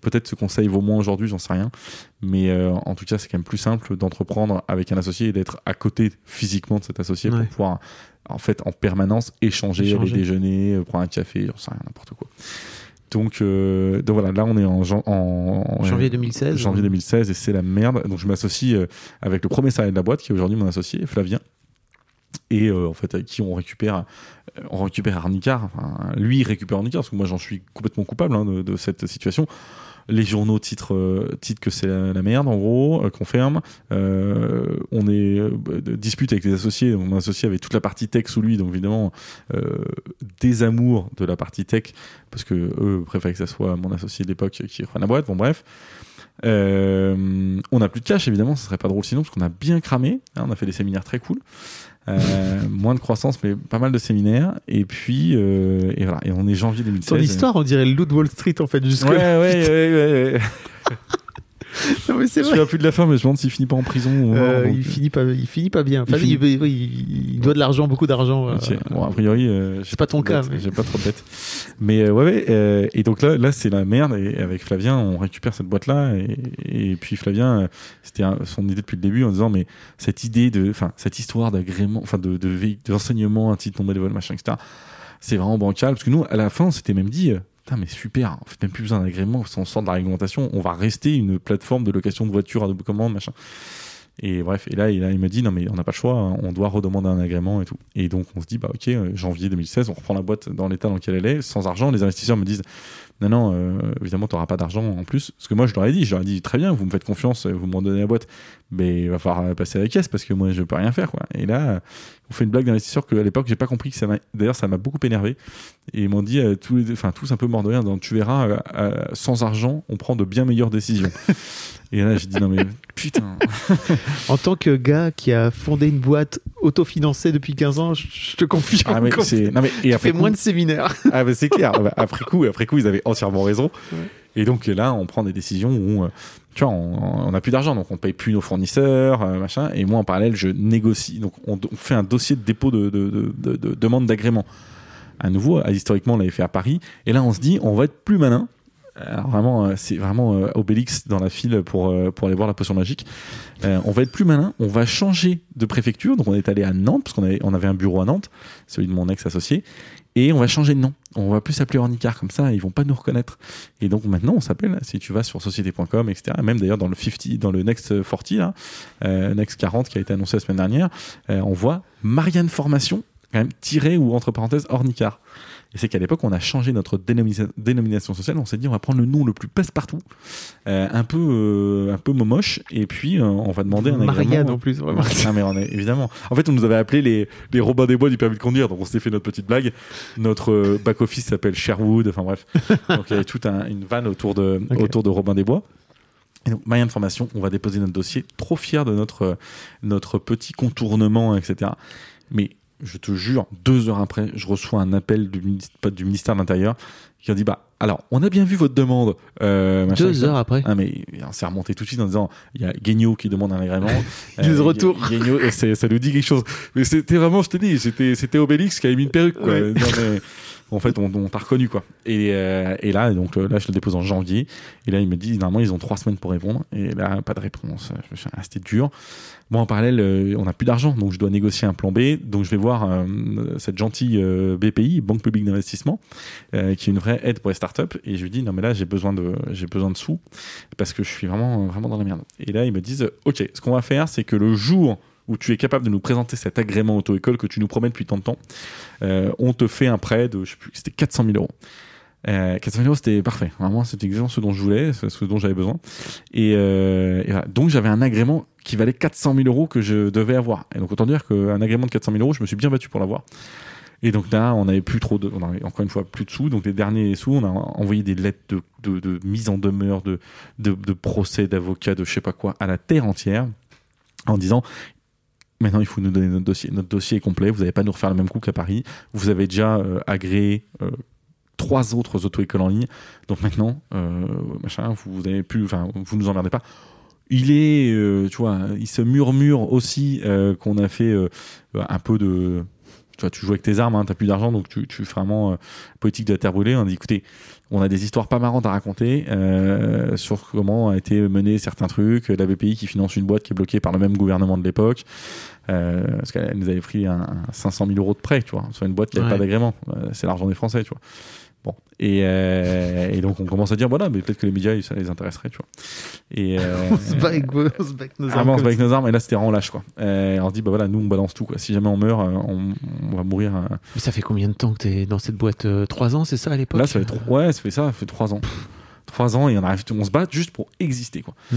A: peut-être ce conseil vaut moins aujourd'hui, j'en sais rien. Mais euh, en tout cas, c'est quand même plus simple d'entreprendre avec un associé et d'être à côté physiquement de cet associé pour pouvoir, en fait, en permanence échanger, aller déjeuner, euh, prendre un café, j'en sais rien, n'importe quoi. Donc, euh, donc voilà, là on est en, en,
C: janvier 2016.
A: Janvier 2016 et c'est la merde. Donc je m'associe avec le premier salarié de la boîte qui est aujourd'hui mon associé, Flavien et en fait avec qui on récupère on récupère Arnica enfin, lui il récupère Arnica parce que moi j'en suis complètement coupable hein, de, cette situation les journaux titrent, euh, que c'est la, merde, en gros, euh, confirment. Euh, on est dispute avec les associés. Mon associé avait toute la partie tech sous lui, donc évidemment, des amours de la partie tech, parce que eux préfèrent que ça soit mon associé de l'époque qui reprenne la boîte. Bon, bref. on n'a plus de cash, évidemment, ce serait pas drôle sinon, parce qu'on a bien cramé. Hein, on a fait des séminaires très cool. Euh, [LAUGHS] moins de croissance, mais pas mal de séminaires. Et puis, euh, et voilà. Et on est janvier 2016.
C: Ton histoire, on dirait le loup de Wall Street, en fait, jusque
A: Ouais, ouais, ouais, ouais, [LAUGHS] ouais.
C: Non, mais
A: Je suis plus de la fin, mais je me demande s'il finit pas en prison.
C: Euh, il, finit pas, il finit pas bien. Enfin, il, il, doit de l'argent, beaucoup d'argent.
A: Bon, a priori,
C: c'est pas ton cas.
A: J'ai pas trop de dettes. Mais ouais, ouais. et donc là, là c'est la merde. Et avec Flavien, on récupère cette boîte-là. Et, puis Flavien, c'était son idée depuis le début en disant, mais cette idée de, enfin, cette histoire d'agrément, enfin, de, de, d'enseignement, un titre non bénévole, machin, etc. C'est vraiment bancal. Parce que nous, à la fin, on s'était même dit, mais super, on fait même plus besoin d'agrément, on sort de la réglementation, on va rester une plateforme de location de voitures à double commande, machin. Et bref, et là, il, me dit non mais on n'a pas le choix, hein, on doit redemander un agrément et tout. Et donc on se dit bah ok, euh, janvier 2016, on reprend la boîte dans l'état dans lequel elle est, sans argent. Les investisseurs me disent non non, euh, évidemment tu n'auras pas d'argent en plus. Ce que moi je leur ai dit, je leur ai dit très bien, vous me faites confiance, vous me donnez la boîte, mais il va falloir passer à la caisse parce que moi je peux rien faire quoi. Et là, on fait une blague d'investisseur que à l'époque j'ai pas compris que ça m'a. D'ailleurs ça m'a beaucoup énervé. Et ils m'ont dit euh, tous, enfin tous un peu morts de rien. tu verras, sans argent, on prend de bien meilleures décisions. [LAUGHS] Et là, j'ai dit non mais putain. [LAUGHS]
C: en tant que gars qui a fondé une boîte autofinancée depuis 15 ans, je, te confie
A: Ah mais c'est non mais
C: et après moins de séminaires. [LAUGHS]
A: ah mais c'est clair. Après coup, après coup, ils avaient entièrement raison. Et donc là, on prend des décisions où euh, tu vois, on n'a plus d'argent, donc on paye plus nos fournisseurs, euh, machin. Et moi, en parallèle, je négocie. Donc on, fait un dossier de dépôt de, de, de, de demande d'agrément. À nouveau, historiquement, on l'avait fait à Paris. Et là, on se dit, on va être plus malin alors vraiment, euh, c'est vraiment euh, Obélix dans la file pour, pour aller voir la potion magique. on va être plus malin, on va changer de préfecture. Donc on est allé à Nantes, parce qu'on avait, on avait un bureau à Nantes, celui de mon ex-associé. Et on va changer de nom. On va plus s'appeler Ornicar comme ça, ils vont pas nous reconnaître. Et donc maintenant, on s'appelle, si tu vas sur société.com, etc., même d'ailleurs dans le 50, dans le Next 40, là, Next 40 qui a été annoncé la semaine dernière, on voit Marianne Formation, quand même tiré ou entre parenthèses Ornicar. Et c'est qu'à l'époque, on a changé notre dénomination sociale. On s'est dit, on va prendre le nom le plus passe-partout, euh, un peu, euh, un peu momoche, et puis euh, on va demander un.
C: Marianne en plus, vraiment.
A: Ah, mais on est, évidemment. En fait, on nous avait appelé les, les Robins des Bois du permis de conduire, donc on s'était fait notre petite blague. Notre back-office s'appelle Sherwood, enfin bref. donc il y avait toute une vanne autour de, [LAUGHS] autour de Robin des Bois. Et donc, Marianne Formation, on va déposer notre dossier, trop fier de notre, notre petit contournement, etc. Mais je te jure, deux heures après, je reçois un appel du, du ministère de l'Intérieur qui a dit bah alors on a bien vu votre demande.
C: Euh, deux heures après.
A: Ah mais on s'est remonté tout de suite en disant il y a Guignot qui demande un agrément. [LAUGHS]
C: euh, retour.
A: Guignot, et ça nous dit quelque chose. Mais c'était vraiment, je te dis, c'était c'était Obélix qui avait mis une perruque quoi. en fait, on, on t'a reconnu quoi. Et, euh, et là, donc là, je le dépose en janvier. Et là, il me dit normalement ils ont trois semaines pour répondre. Et là, pas de réponse. Ah, c'était dur. Moi, en parallèle, euh, on n'a plus d'argent, donc je dois négocier un plan B. Donc, je vais voir euh, cette gentille euh, BPI, Banque Publique d'Investissement, qui est une vraie aide pour les startups. Et je lui dis, non, mais là, j'ai besoin de, j'ai besoin de sous parce que je suis vraiment, vraiment dans la merde. Et là, ils me disent, OK, ce qu'on va faire, c'est que le jour où tu es capable de nous présenter cet agrément auto-école que tu nous promets depuis tant de temps, on te fait un prêt de, je sais plus, c'était 400 000 euros. Euh, 400 000 euros, c'était parfait. Vraiment, c'était exactement ce dont je voulais, ce dont j'avais besoin. Et, et voilà. donc, j'avais un agrément qui valait 400 000 euros que je devais avoir. Et donc, autant dire qu'un agrément de 400 000 euros, je me suis bien battu pour l'avoir. Et donc là, on n'avait plus trop de, on avait encore une fois plus de sous. Donc les derniers sous, on a envoyé des lettres de, mise en demeure, de, procès, d'avocat, de je sais pas quoi, à la terre entière, en disant Maintenant, il faut nous donner notre dossier. Notre dossier est complet. Vous n'allez pas nous refaire le même coup qu'à Paris. Vous avez déjà euh, agréé euh, trois autres auto-écoles en ligne. Donc maintenant, euh, machin, vous avez plus, enfin, vous nous emmerdez pas. Il est, euh, tu vois, il se murmure aussi euh, qu'on a fait euh, un peu de, tu vois, tu joues avec tes armes, hein, t'as plus d'argent, donc tu, tu fais vraiment euh, politique de la terre brûlée. On dit, écoutez, on a des histoires pas marrantes à raconter euh, sur comment a été mené certains trucs. La BPI qui finance une boîte qui est bloquée par le même gouvernement de l'époque. Euh, parce qu'elle nous avait pris un, un 500 000 euros de prêt, tu vois, sur une boîte qui n'avait
C: Ouais.
A: pas d'agrément. C'est l'argent des Français, tu vois. Bon. Et, euh, et donc on commence à dire, voilà, mais peut-être que les médias, ça les intéresserait, tu vois. Et, euh, [LAUGHS]
C: on se bat avec, nos armes
A: on se
C: comme
A: bat avec
C: ça.
A: nos armes, et là c'était en lâche, quoi. Euh, on se dit, bah voilà, nous on balance tout, quoi. Si jamais on meurt, on, on va mourir. euh,
C: Mais ça fait combien de temps que t'es dans cette boîte euh, Trois ans, c'est ça à l'époque?
A: Là, ça fait trois, ouais, ça fait ça, ça fait trois ans. Trois ans, et on arrive, on se bat juste pour exister, quoi.
C: Mm.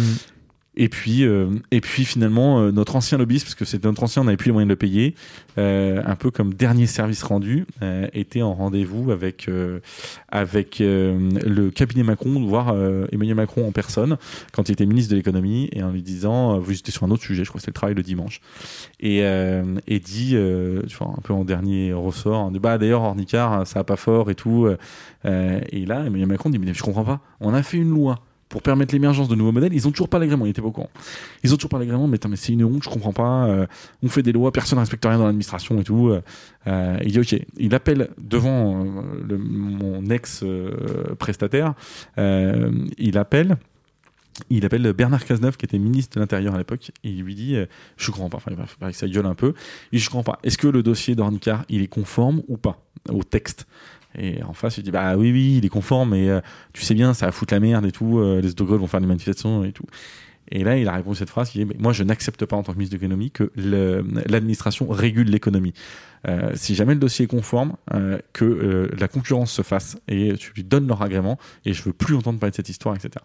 A: Et puis, euh, et puis finalement, euh, notre ancien lobbyiste, parce que c'était notre ancien, on n'avait plus les moyens de le payer, euh, un peu comme dernier service rendu, était en rendez-vous avec avec le cabinet Macron, de voir Emmanuel Macron en personne quand il était ministre de l'économie, et en lui disant, vous étiez sur un autre sujet, je crois que c'était le travail le dimanche, et, dit, vois, un peu en dernier ressort, dit, bah d'ailleurs Ornicard, ça va pas fort et tout, et là Emmanuel Macron dit, mais je comprends pas, on a fait une loi pour permettre l'émergence de nouveaux modèles. Ils ont toujours pas l'agrément, il était pas au courant. Ils ont toujours pas l'agrément, mais, mais c'est une honte, je comprends pas. euh, on fait des lois, personne ne respecte rien dans l'administration et tout. euh, euh, il dit ok. Il appelle devant euh, le- mon ex-prestataire, il appelle. Il appelle Bernard Cazeneuve, qui était ministre de l'Intérieur à l'époque, et il lui dit euh, Je comprends pas. Enfin, bref, pareil, ça gueule un peu. Il dit Je comprends pas. Est-ce que le dossier d'Ornicar, il est conforme ou pas au texte? Et en face, il dit Bah oui, oui, il est conforme, mais euh, tu sais bien, ça va foutre la merde et tout. euh, les autogols vont faire des manifestations et tout. Et là, il a répondu cette phrase qui Mais Moi, je n'accepte pas en tant que ministre de l'économie que l'administration régule l'économie. Euh, si jamais le dossier est conforme, euh, que euh, la concurrence se fasse et tu lui donnes leur agrément et je veux plus entendre parler de cette histoire, etc.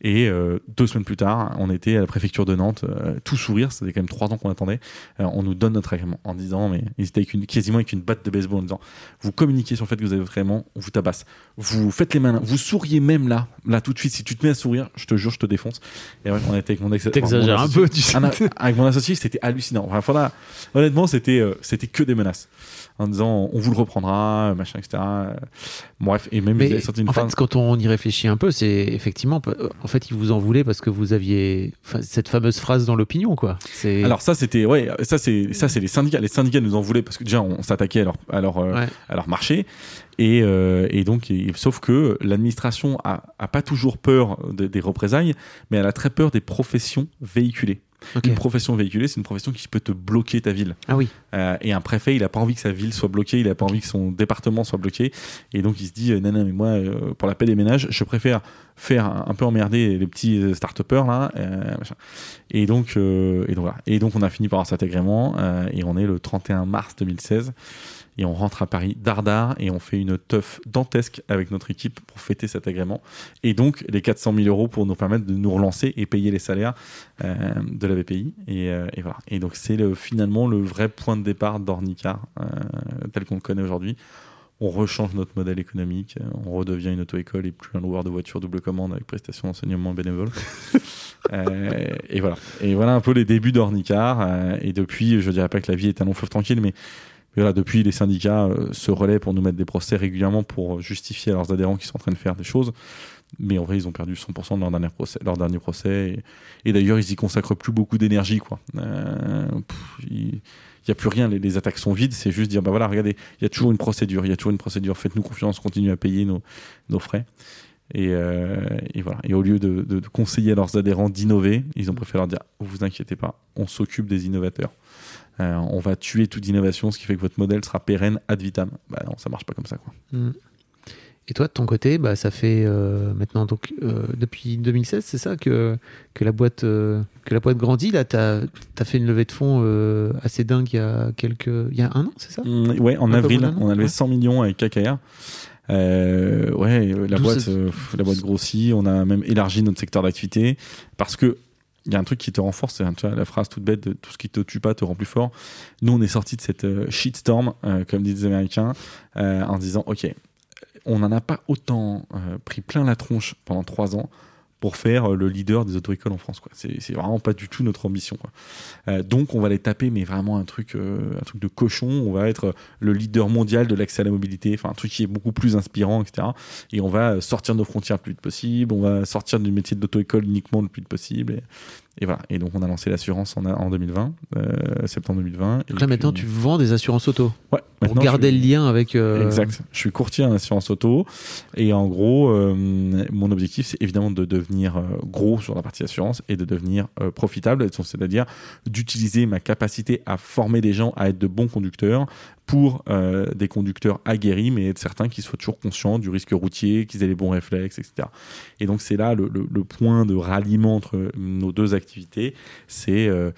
A: Et deux semaines plus tard, on était à la préfecture de Nantes, tout sourire, faisait quand même trois ans qu'on attendait. On nous donne notre agrément en disant, mais ils étaient quasiment avec une batte de baseball en disant, vous communiquez sur le fait que vous avez votre agrément, on vous tabasse. Vous faites les malins, vous souriez même là, là tout de suite. Si tu te mets à sourire, je te jure, je te défonce. Et ouais, on était avec mon ex.
C: T'exagères un
A: associé-
C: peu, tu sais.
A: Ah, avec mon associé, c'était hallucinant. Enfin, voilà, honnêtement, c'était euh, c'était que des menaces en disant on vous le reprendra, machin, etc. Bref, et même ils
C: Mais
A: avaient sorti une
C: en fait, quand on y réfléchit un peu, c'est effectivement, en fait, ils vous en voulaient parce que vous aviez cette fameuse phrase dans l'opinion, quoi.
A: Alors ça c'était ouais ça c'est ça c'est les syndicats les syndicats nous en voulaient parce que déjà on s'attaquait à leur à leur euh,
C: Ouais.
A: à leur marché et, euh, et donc et- sauf que l'administration a, a pas toujours peur de- des représailles mais elle a très peur des professions véhiculées.
C: Ok.
A: Une profession véhiculée c'est une profession qui peut te bloquer ta ville.
C: Ah oui.
A: Euh, et un préfet, il a pas envie que sa ville soit bloquée, il a pas envie que son département soit bloqué. Et donc, il se dit, euh, non, non, mais moi, euh, pour la paix des ménages, je préfère faire un, un peu emmerder les petits start-upers, là. Et donc, euh, et donc, voilà. Et donc, on a fini par avoir cet agrément, et on est le 31 mars 2016. Et on rentre à Paris dardard et on fait une teuf dantesque avec notre équipe pour fêter cet agrément. Et donc, les 400 000 euros pour nous permettre de nous relancer et payer les salaires euh, de la BPI. Et, euh, et voilà. Et donc, c'est le- finalement le vrai point de départ d'Ornicar, euh, tel qu'on le connaît aujourd'hui. On rechange notre modèle économique, on redevient une auto-école et plus un loueur de voitures double commande avec prestation d'enseignement bénévole. [LAUGHS] Euh, et voilà. Et voilà un peu les débuts d'Ornicar. euh, et depuis, je dirais pas que la vie est un long fleuve tranquille, mais depuis, les syndicats euh, se relaient pour nous mettre des procès régulièrement pour justifier à leurs adhérents qui sont en train de faire des choses. Mais en vrai, ils ont perdu 100% de leur dernier procès. Et, d'ailleurs, ils y consacrent plus beaucoup d'énergie. Euh, il n'y a plus rien. Les, attaques sont vides. C'est juste dire bah voilà, regardez, il y a toujours une procédure. Il y a toujours une procédure. Faites-nous confiance. Continuez à payer nos, frais. Et, euh, et au lieu de conseiller à leurs adhérents d'innover, ils ont préféré leur dire vous inquiétez pas, on s'occupe des innovateurs. Euh, on va tuer toute innovation, ce qui fait que votre modèle sera pérenne ad vitam. Bah non, ça marche pas comme ça. Quoi.
C: Mm. Et toi, de ton côté, bah, ça fait euh, maintenant donc euh, depuis 2016, c'est ça que que la boîte euh, que la boîte grandit. Là, t'as as fait une levée de fonds assez dingue il y a quelques il y a un an, c'est ça?
A: Mm, ouais, en
C: Un
A: avril,
C: an,
A: on a levé
C: ouais.
A: 100 millions avec KKR. Ouais, la boîte, la boîte grossit. On a même élargi notre secteur d'activité parce que il y a un truc qui te renforce, c'est la phrase toute bête de tout ce qui te tue pas te rend plus fort. Nous, on est sorti de cette euh, shitstorm, euh, comme disent les Américains, euh, en disant ok, on n'en a pas autant pris plein la tronche pendant trois ans. Pour faire euh, le leader des auto-écoles en France. C'est vraiment pas du tout notre ambition. Quoi. Euh, donc on va les taper, mais vraiment un truc, euh, un truc de cochon. On va être le leader mondial de l'accès à la mobilité, enfin un truc qui est beaucoup plus inspirant, etc. Et on va sortir de nos frontières le plus vite possible. On va sortir du métier d'auto-école uniquement le plus vite possible. Et, voilà. Et donc on a lancé l'assurance en, en 2020, euh, septembre 2020. Et
C: Donc là, maintenant, tu vends des assurances auto.
A: Ouais,
C: Pour garder le lien avec. euh,
A: Exact. Je suis courtier en assurance auto et en gros, euh, mon objectif, c'est évidemment de devenir gros sur la partie assurance et de devenir profitable, c'est-à-dire d'utiliser ma capacité à former des gens à être de bons conducteurs pour euh, des conducteurs aguerris, mais être certains qu'ils soient toujours conscients du risque routier, qu'ils aient les bons réflexes, etc. Et donc c'est là le, le- le point de ralliement entre nos deux activités, c'est euh,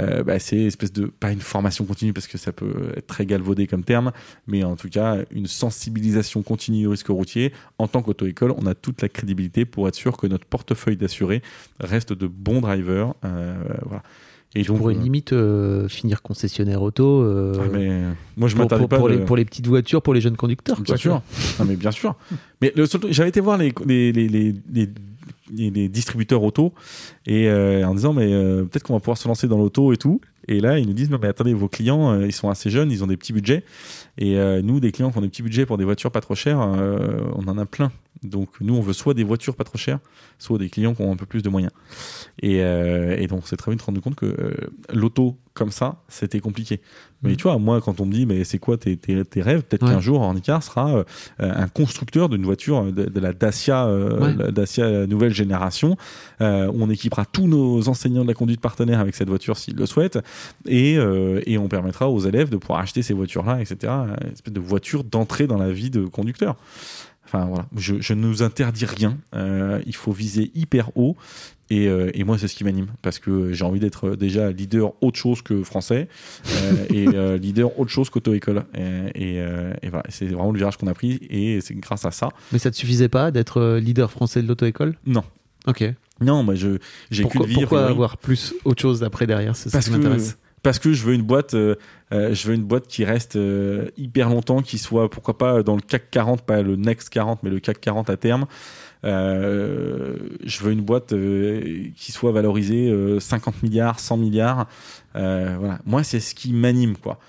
A: euh, bah, espèce de pas une formation continue parce que ça peut être très galvaudé comme terme, mais en tout cas une sensibilisation continue au risque routier. En tant qu'auto-école, on a toute la crédibilité pour être sûr que notre portefeuille d'assurés reste de bons drivers. euh, voilà. Et
C: Tu pourrais
A: euh,
C: limite euh, finir concessionnaire auto. euh,
A: ah, mais moi je
C: pour, pour-
A: pas
C: pour
A: de-
C: les, pour les petites voitures, pour les jeunes conducteurs.
A: Bien
C: quoi,
A: sûr. Non, mais bien sûr. [LAUGHS] Mais j'avais été voir les, distributeurs auto et euh, en disant mais peut-être qu'on va pouvoir se lancer dans l'auto et tout. Et là ils nous disent non mais attendez vos clients ils sont assez jeunes ils ont des petits budgets et nous des clients qui ont des petits budgets pour des voitures pas trop chères on en a plein. Donc nous on veut soit des voitures pas trop chères soit des clients qui ont un peu plus de moyens. Et, euh, et donc c'est très vite rendu compte que euh, l'auto comme ça c'était compliqué. Mais
C: Mhm.
A: tu vois moi quand on me dit mais c'est quoi tes, tes, tes rêves peut-être
C: Ouais.
A: qu'un jour Ornicar sera euh, euh, un constructeur d'une voiture de, de la Dacia, euh,
C: Ouais.
A: la Dacia nouvelle génération. Euh, on équipera tous nos enseignants de la conduite partenaire avec cette voiture s'ils le souhaitent, et, euh, et on permettra aux élèves de pouvoir acheter ces voitures-là, etc. Une espèce de voiture d'entrée dans la vie de conducteur. Enfin voilà, je, je ne nous interdis rien. Euh, il faut viser hyper haut. Et, euh, et moi, c'est ce qui m'anime parce que j'ai envie d'être déjà leader autre chose que français euh, et leader autre chose qu'auto-école. Et, et, et voilà, c'est vraiment le virage qu'on a pris et c'est grâce à ça.
C: Mais ça te suffisait pas d'être leader français de l'auto-école
A: Non,
C: Ok.
A: non, moi je j'ai qu'une vie.
C: pourquoi avoir plus autre chose après derrière? C'est ça qui m'intéresse.
A: Parce que je veux une boîte euh, euh, je veux une boîte qui reste euh, hyper longtemps qui soit pourquoi pas dans le CAC 40 pas le Next 40 mais le CAC 40 à terme. Je veux une boîte qui soit valorisée euh, 50 milliards 100 milliards. Voilà. Moi c'est ce qui m'anime quoi.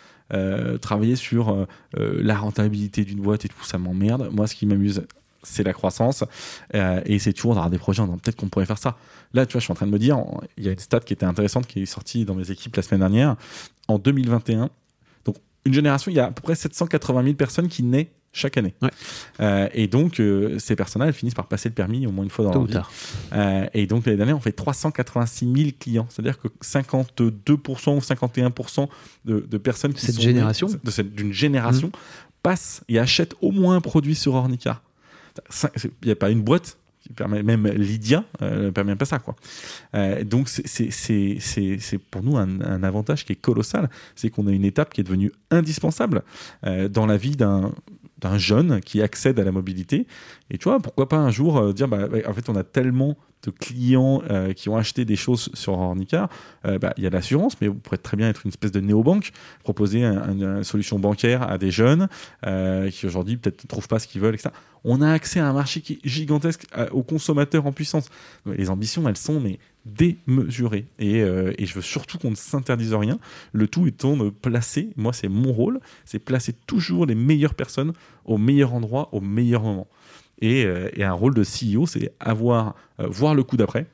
A: Travailler sur la rentabilité d'une boîte et tout ça m'emmerde. Moi ce qui m'amuse c'est la croissance Euh, et c'est toujours d'avoir des projets en disant, peut-être qu'on pourrait faire ça Là, tu vois, je suis en train de me dire, il y a une stat qui était intéressante qui est sortie dans mes équipes la semaine dernière. En 2021, donc une génération, il y a à peu près 780 000 personnes qui naissent chaque année.
C: Ouais.
A: Euh, et donc, euh, ces personnes-là, elles finissent par passer le permis au moins une fois dans
C: Tôt
A: leur vie.
C: tard.
A: Euh, et donc, l'année dernière, on fait 386 000 clients. C'est-à-dire que 52% ou 51% de, de personnes qui
C: Cette
A: sont
C: génération
A: nées- de cette- d'une génération passent et achètent au moins un produit sur Ornica. Il n'y a pas une boîte qui permet, même Lydia euh, ne permet pas ça. Quoi. Euh, donc, c'est- pour nous un, un avantage qui est colossal. C'est qu'on a une étape qui est devenue indispensable euh, dans la vie d'un d'un jeune qui accède à la mobilité. Et tu vois, pourquoi pas un jour euh, dire, bah, ouais, en fait, on a tellement de clients euh, qui ont acheté des choses sur Ornica, euh, bah, il y a l'assurance, mais vous pourrez très bien être une espèce de néobanque, proposer un- un- une solution bancaire à des jeunes qui aujourd'hui peut-être ne trouvent pas ce qu'ils veulent, etc. On a accès à un marché qui est gigantesque aux consommateurs en puissance. Les ambitions, elles sont mais démesurées. Et, euh, et je veux surtout qu'on ne s'interdise rien. Le tout étant de placer, moi c'est mon rôle, c'est placer toujours les meilleures personnes au meilleur endroit, au meilleur moment. Et, euh, et un rôle de CEO, c'est avoir, euh, voir le coup d'après,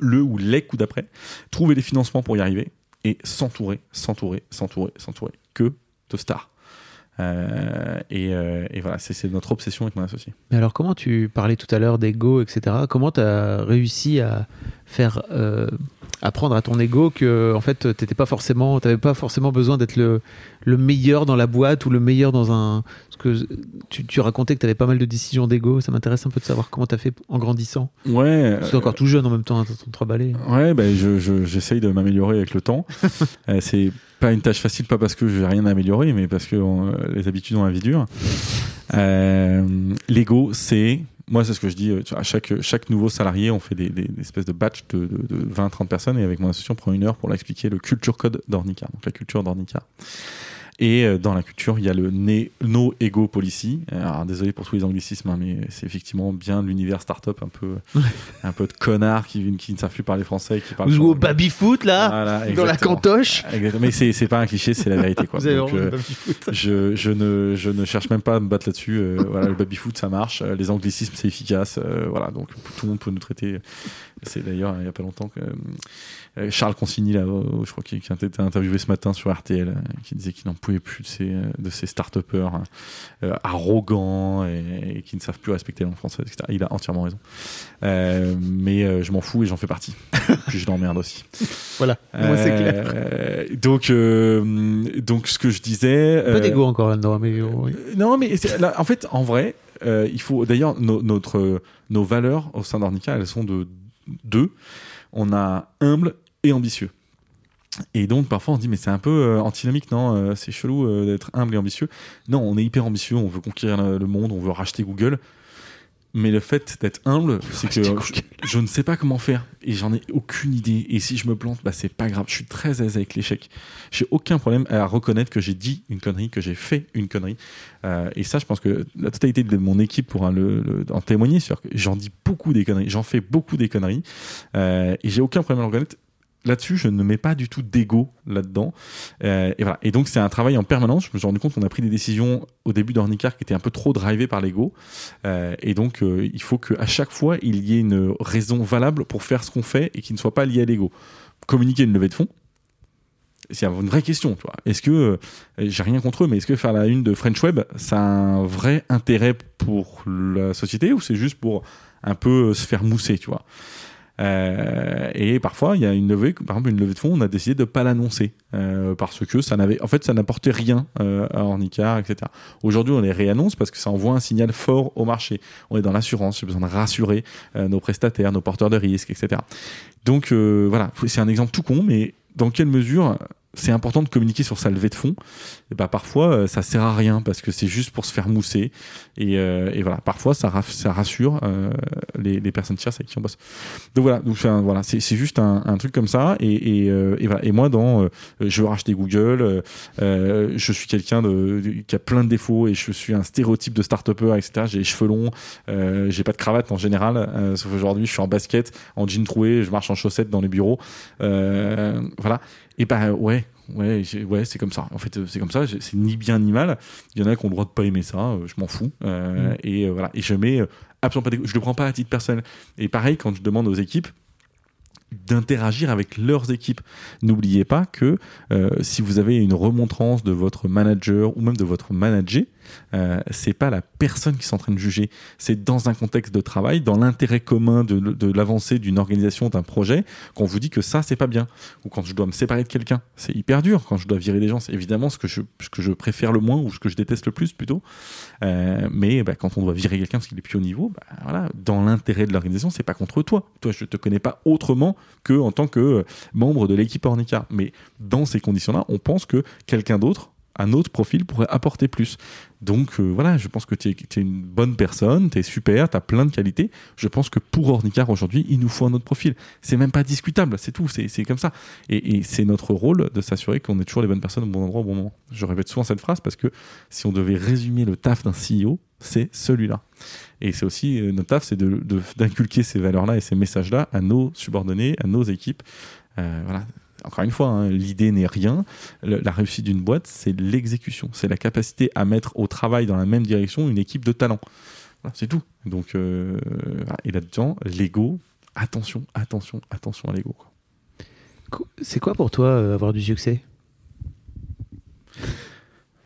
A: le ou les coups d'après, trouver les financements pour y arriver et s'entourer, s'entourer, s'entourer, s'entourer que de stars. Euh, et, euh, et voilà, c'est c'est notre obsession avec mon associé.
C: Mais alors, comment tu parlais tout à l'heure d'ego, etc. Comment tu as réussi à faire euh, apprendre à ton ego que en fait t'étais pas forcément, t'avais pas forcément besoin d'être le, le meilleur dans la boîte ou le meilleur dans un. Parce que tu, tu racontais que tu avais pas mal de décisions d'ego. Ça m'intéresse un peu de savoir comment tu as fait en grandissant.
A: Ouais.
C: Tu es encore tout jeune en même temps, hein, t'as 33 balais.
A: Ouais, ben je, je- j'essaye de m'améliorer avec le temps. [LAUGHS] Euh, c'est pas une tâche facile, pas parce que j'ai rien à améliorer, mais parce que euh, les habitudes ont la vie dure. Euh, L'ego, c'est. Moi, c'est ce que je dis. euh, À chaque, chaque nouveau salarié, on fait des, espèces de batch de, de, de 20-30 personnes et avec mon association, on prend une heure pour l'expliquer le culture code d'Ornica, donc la culture d'Ornica. Et euh, dans la culture, il y a le no ego policy. Alors désolé pour tous les anglicismes, hein, mais c'est effectivement bien l'univers startup un peu, un peu de connards qui, qui ne savent plus parler français, qui.
C: Vous jouez au
A: sur-
C: baby-foot là
A: Voilà,
C: Dans la cantoche
A: Exactement. Mais c'est pas un cliché, c'est la vérité quoi.
C: Vous avez
A: Donc, euh,
C: le baby-foot.
A: je, je, ne, je ne cherche même pas à me battre là-dessus. Euh, voilà, le baby-foot, ça marche. Euh, Les anglicismes, c'est efficace. Euh, voilà, donc tout le monde peut nous traiter. C'est d'ailleurs, il y a pas longtemps que euh, Charles Consigny, là, euh, je crois qu'il qui a été interviewé ce matin sur RTL, euh, qui disait qu'il n'en pouvait plus de ces, euh, de ces start-upers euh, arrogants et, et qui ne savent plus respecter la langue française, etc. Il a entièrement raison. Euh, mais euh, je m'en fous et j'en fais partie. [LAUGHS] Puis je l'emmerde aussi.
C: Voilà, moi c'est clair.
A: Euh, donc, euh, donc, ce que je disais.
C: Un peu
A: euh,
C: d'ego encore là-dedans, mais oui.
A: non, mais là, en fait, en vrai, euh, il faut. D'ailleurs, no- notre, nos valeurs au sein d'Ornica, elles sont de deux. On a humble et ambitieux. Et donc, parfois, on se dit, mais c'est un peu euh, antinomique, non Euh, C'est chelou euh, d'être humble et ambitieux. Non, on est hyper ambitieux, on veut conquérir le, le monde, on veut racheter Google. Mais le fait d'être humble, c'est que je, je ne sais pas comment faire et j'en ai aucune idée. Et si je me plante, bah, c'est pas grave. Je suis très à l'aise avec l'échec. J'ai aucun problème à reconnaître que j'ai dit une connerie, que j'ai fait une connerie. Euh, et ça, je pense que la totalité de mon équipe pourra le, le- en témoigner. J'en dis beaucoup des conneries, j'en fais beaucoup des conneries. Euh, et j'ai aucun problème à le reconnaître. Là-dessus, je ne mets pas du tout d'ego là-dedans. Euh, et voilà. Et donc, c'est un travail en permanence. Je me suis rendu compte qu'on a pris des décisions au début d'Ornicar qui étaient un peu trop drivées par l'ego. Euh, et donc, euh, il faut qu'à chaque fois, il y ait une raison valable pour faire ce qu'on fait et qui ne soit pas liée à l'ego. Communiquer une levée de fonds, c'est une vraie question. Est-ce que, j'ai rien contre eux, mais est-ce que faire la une de French Web, ça a un vrai intérêt pour la société ou c'est juste pour un peu se faire mousser, tu vois? Euh, et parfois, il y a une levée, par exemple, une levée de fonds, on a décidé de pas l'annoncer euh, parce que ça n'avait, en fait, ça n'apportait rien euh, à Ornicar, etc. Aujourd'hui, on les réannonce parce que ça envoie un signal fort au marché. On est dans l'assurance, j'ai besoin de rassurer euh, nos prestataires, nos porteurs de risques, etc. Donc euh, voilà, c'est un exemple tout con, mais dans quelle mesure c'est important de communiquer sur sa levée de fonds. Et bah parfois euh, ça sert à rien parce que c'est juste pour se faire mousser. Et, euh, et voilà. Parfois ça, ça rassure euh, les, les personnes tierces avec qui on bosse. Donc voilà. Donc enfin, voilà. C'est c'est juste un, un truc comme ça. Et, et, euh, et voilà. Moi dans euh, je veux racheter Google euh, je suis quelqu'un de, qui a plein de défauts et je suis un stéréotype de start-upper etc j'ai les cheveux longs j'ai pas de cravate en général sauf aujourd'hui je suis en basket en jean troué je marche en chaussettes dans les bureaux. Voilà et bah ouais ouais ouais c'est comme ça. En fait c'est comme ça. C'est ni bien ni mal. Il y en a qui ont le droit de pas aimer ça euh, je m'en fous. Euh,
C: Mm.
A: et euh, voilà. Et je mets absolument pas d'égo- je le prends pas à titre personnel. Et pareil quand je demande aux équipes d'interagir avec leurs équipes. N'oubliez pas que euh, si vous avez une remontrance de votre manager ou même de votre manager, euh, c'est pas la personne qui est en train de juger, c'est dans un contexte de travail, dans l'intérêt commun de, l'avancée d'une organisation, d'un projet, qu'on vous dit que ça c'est pas bien. Ou quand je dois me séparer de quelqu'un, c'est hyper dur. Quand je dois virer des gens, c'est évidemment ce que je, ce que je préfère le moins ou ce que je déteste le plus plutôt. Euh, mais bah, quand on doit virer quelqu'un parce qu'il est plus au niveau, bah, voilà, dans l'intérêt de l'organisation, c'est pas contre toi. Toi, je te connais pas autrement que en tant que euh, membre de l'équipe Ornica. Mais dans ces conditions-là, on pense que quelqu'un d'autre, un autre profil pourrait apporter plus. Donc euh, voilà, je pense que tu es, une bonne personne, tu es super, tu as plein de qualités. Je pense que pour Ornicar aujourd'hui, il nous faut un autre profil. C'est même pas discutable, c'est tout, c'est comme ça. Et, c'est notre rôle de s'assurer qu'on est toujours les bonnes personnes au bon endroit au bon moment. Je répète souvent cette phrase parce que si on devait résumer le taf d'un CEO, c'est celui-là. Et c'est aussi, euh, notre taf, c'est de- de- d'inculquer ces valeurs-là et ces messages-là à nos subordonnés, à nos équipes. Euh, voilà. Encore une fois, hein, l'idée n'est rien. Le- la réussite d'une boîte, c'est l'exécution. C'est la capacité à mettre au travail dans la même direction une équipe de talent. Voilà, c'est tout. Donc, euh, et là-dedans, l'ego, attention, attention, attention à l'ego.
C: C'est quoi pour toi euh, avoir du succès?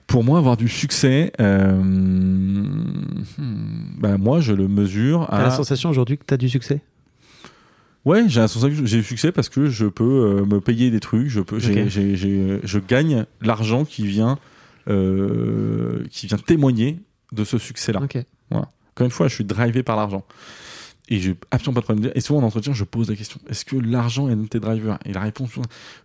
A: Pour moi, avoir du succès, euh, hmm, bah, moi, je le mesure
C: T'as
A: à.
C: la sensation aujourd'hui que t'as du succès?
A: Ouais, j'ai que du succès parce que je peux euh, me payer des trucs, je peux, j'ai- j'ai- j'ai- je gagne l'argent qui vient, euh, qui vient témoigner de ce succès-là.
C: Ok.
A: Encore une fois, je suis drivé par l'argent. Et j'ai absolument pas de problème. Et souvent en entretien, je pose la question est-ce que l'argent est un de tes drivers? Et la réponse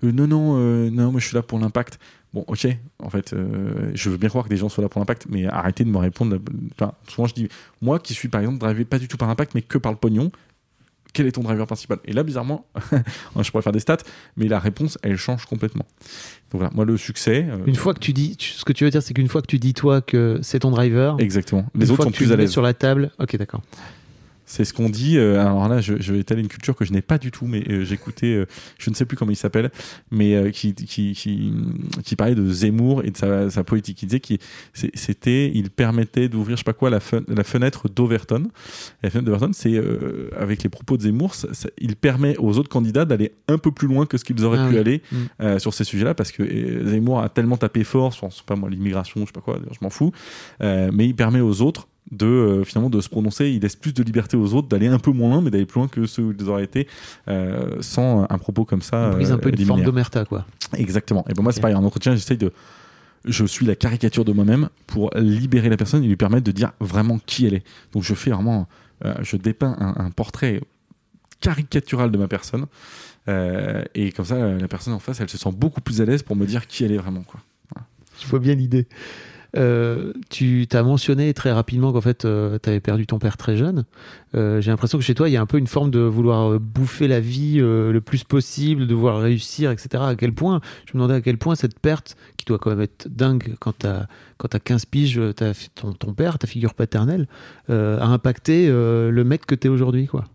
A: euh, non, non, euh, non, moi je suis là pour l'impact. Bon, ok, en fait, euh, je veux bien croire que des gens soient là pour l'impact, mais arrêtez de me répondre. Enfin, souvent je dis moi qui suis par exemple drivé pas du tout par l'impact, mais que par le pognon, quel est ton driver principal? Et là, bizarrement, [LAUGHS] je pourrais faire des stats, mais la réponse, elle change complètement. Donc voilà, moi, le succès. euh,
C: Une fois que tu dis, tu- ce que tu veux dire, c'est qu'une fois que tu dis toi que c'est ton driver,
A: Exactement. Les autres
C: fois
A: sont
C: que tu
A: plus
C: le
A: à l'aise.
C: sur la table. Ok, d'accord.
A: C'est ce qu'on dit. euh, alors là, je, je vais étaler une culture que je n'ai pas du tout, mais euh, j'écoutais, euh, je ne sais plus comment il s'appelle, mais qui, qui, qui, qui parlait de Zemmour et de sa, sa politique. Il disait qu'il c'était, il permettait d'ouvrir, je sais pas quoi, la, fen- la fenêtre d'Overton. La fenêtre d'Overton, c'est avec les propos de Zemmour, ça- ça- il permet aux autres candidats d'aller un peu plus loin que ce qu'ils auraient
C: Ah
A: pu
C: oui.
A: aller
C: Mm.
A: sur ces sujets-là, parce que Zemmour a tellement tapé fort sur, je sais pas moi, l'immigration, je sais pas quoi, je m'en fous, mais il permet aux autres de euh, finalement de se prononcer. Il laisse plus de liberté aux autres d'aller un peu moins loin, mais d'aller plus loin que ceux où ils auraient été euh, sans un propos comme ça.
C: Brise un peu
A: euh,
C: une forme d'omerta, quoi.
A: Exactement. Et pour moi,
C: Ok.
A: c'est pareil. En entretien, j'essaye de. Je suis la caricature de moi-même pour libérer la personne et lui permettre de dire vraiment qui elle est. Donc, je fais vraiment. euh, je dépeins un, un portrait caricatural de ma personne. Euh, et comme ça, la personne en face, elle se sent beaucoup plus à l'aise pour me dire qui elle est vraiment. Quoi.
C: Je vois bien l'idée. Euh, tu t'as mentionné très rapidement qu'en fait, tu avais perdu ton père très jeune. Euh, J'ai l'impression que chez toi, il y a un peu une forme de vouloir euh, bouffer la vie euh, le plus possible, de vouloir réussir, etc. À quel point, je me demandais à quel point cette perte, qui doit quand même être dingue quand tu as, as 15 piges, euh, ton, ton père, ta figure paternelle, euh, a impacté euh, le mec que tu es aujourd'hui. quoi.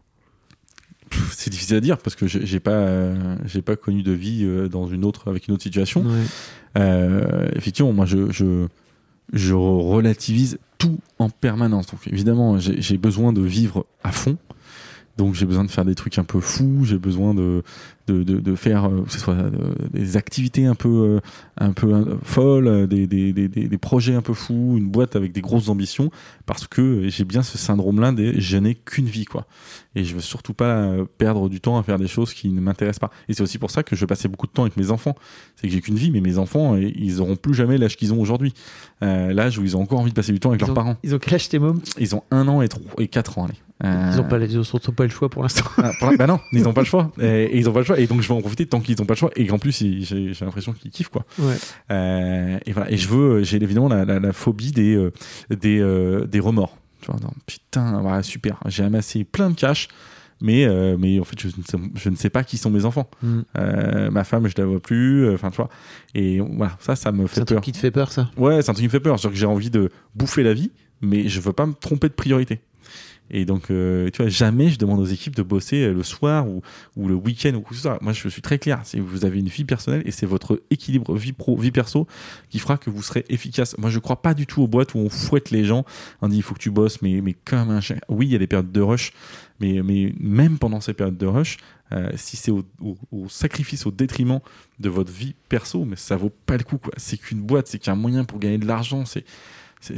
A: C'est difficile à dire parce que j'ai pas, euh, j'ai pas connu de vie euh, dans une autre, avec une autre situation.
C: Ouais.
A: Euh, effectivement, moi, je, je, je relativise tout en permanence. Donc, évidemment, j'ai besoin de vivre à fond. Donc, j'ai besoin de faire des trucs un peu fous. J'ai besoin de, de, de, de faire, euh, que ce soit euh, des activités un peu, euh, un peu euh, folles, des, des, des, des, projets un peu fous, une boîte avec des grosses ambitions, parce que j'ai bien ce syndrome-là des je n'ai qu'une vie, quoi. Et je veux surtout pas perdre du temps à faire des choses qui ne m'intéressent pas. Et c'est aussi pour ça que je passais beaucoup de temps avec mes enfants. C'est que j'ai qu'une vie, mais mes enfants, ils auront plus jamais l'âge qu'ils ont aujourd'hui. Euh, l'âge où ils ont encore envie de passer du temps avec
C: Ils
A: leurs
C: ont,
A: parents.
C: ils ont quel tes mômes?
A: Ils ont un an et, trois, et quatre ans, allez. Euh,
C: Ils n'ont pas, ils ont surtout pas le choix pour l'instant.
A: ah, bah non, ils n'ont pas le choix. [LAUGHS] Et, et ils ont pas le choix. Et donc je vais en profiter tant qu'ils n'ont pas le choix. Et qu'en plus, j'ai l'impression qu'ils kiffent quoi.
C: Ouais.
A: Euh, et voilà. Et je veux, j'ai évidemment la, la, la phobie des euh, des, euh, des remords. Tu vois, non, putain, voilà, super. J'ai amassé plein de cash, mais euh, mais en fait, je ne, sais, je ne sais pas qui sont mes enfants.
C: Mm.
A: Euh, ma femme, je la vois plus. euh, Enfin, tu vois. Et voilà, ça, ça me
C: C'est
A: fait
C: un truc
A: peur.
C: qui te fait peur, ça?
A: Ouais, c'est un truc qui me fait peur. C'est-à-dire que j'ai envie de bouffer la vie, mais je veux pas me tromper de priorité. Et donc, euh, tu vois, jamais je demande aux équipes de bosser euh, le soir ou, le week-end ou ce soit. Moi, je suis très clair. Si vous avez une vie personnelle et c'est votre équilibre vie pro, vie perso qui fera que vous serez efficace. Moi, je crois pas du tout aux boîtes où on fouette les gens. On dit, il faut que tu bosses, mais, mais comme un chien. Oui, il y a des périodes de rush, mais, mais même pendant ces périodes de rush, euh, si c'est au, au- au sacrifice, au détriment de votre vie perso, mais ça vaut pas le coup. C'est qu'une boîte, c'est qu'un moyen pour gagner de l'argent. C'est c'est,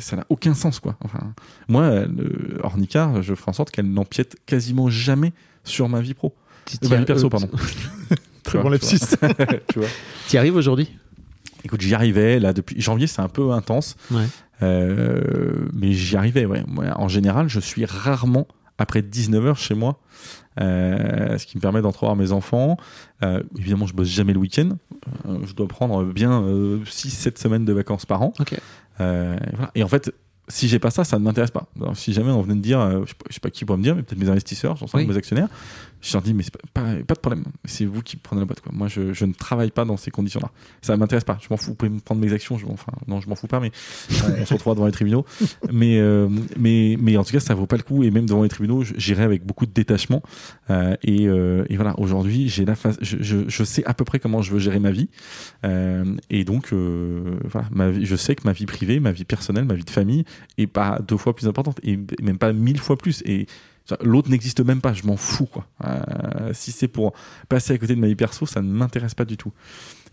A: ça n'a aucun sens quoi. Enfin, moi, le Ornicar, je ferai en sorte qu'elle n'empiète quasiment jamais sur ma vie pro, Euh, ma
C: t'y-
A: vie perso,
C: euh,
A: pardon. [LAUGHS]
C: Très bon lapsus. [LAUGHS]
A: tu vois.
C: Tu y arrives aujourd'hui?
A: Écoute, j'y arrivais là depuis janvier, c'est un peu intense,
C: Ouais.
A: Euh, mais j'y arrivais. Ouais. Moi, en général, je suis rarement après 19 h chez moi, euh, ce qui me permet d'entrevoir mes enfants. Euh, évidemment, je bosse jamais le week-end. Euh, je dois prendre bien 6-7 semaines de vacances par an. Et, voilà. Et en fait, si j'ai pas ça, ça ne m'intéresse pas. Alors, si jamais on venait de dire, je, sais pas, je sais pas qui pourrait me dire, mais peut-être mes investisseurs, j'en sais
C: Oui.
A: mes actionnaires, je leur dis, mais c'est pas, pas, pas de problème, c'est vous qui prenez la boîte. Quoi. Moi, je, je ne travaille pas dans ces conditions-là. Ça m'intéresse pas. Je m'en fous. Vous pouvez me prendre mes actions. Je, enfin, non, je m'en fous pas, mais on, se retrouvera devant les tribunaux. [LAUGHS] Mais, euh, mais, mais en tout cas, ça vaut pas le coup. Et même devant les tribunaux, j'irai avec beaucoup de détachement. Euh, et, euh, et voilà, aujourd'hui, j'ai la phase, je, je, je sais à peu près comment je veux gérer ma vie. Euh, et donc, euh, voilà, ma vie, je sais que ma vie privée, ma vie personnelle, ma vie de famille est pas deux fois plus importante et même pas mille fois plus. Et l'autre n'existe même pas. Je m'en fous, quoi. Euh, si c'est pour passer à côté de ma vie perso, ça ne m'intéresse pas du tout.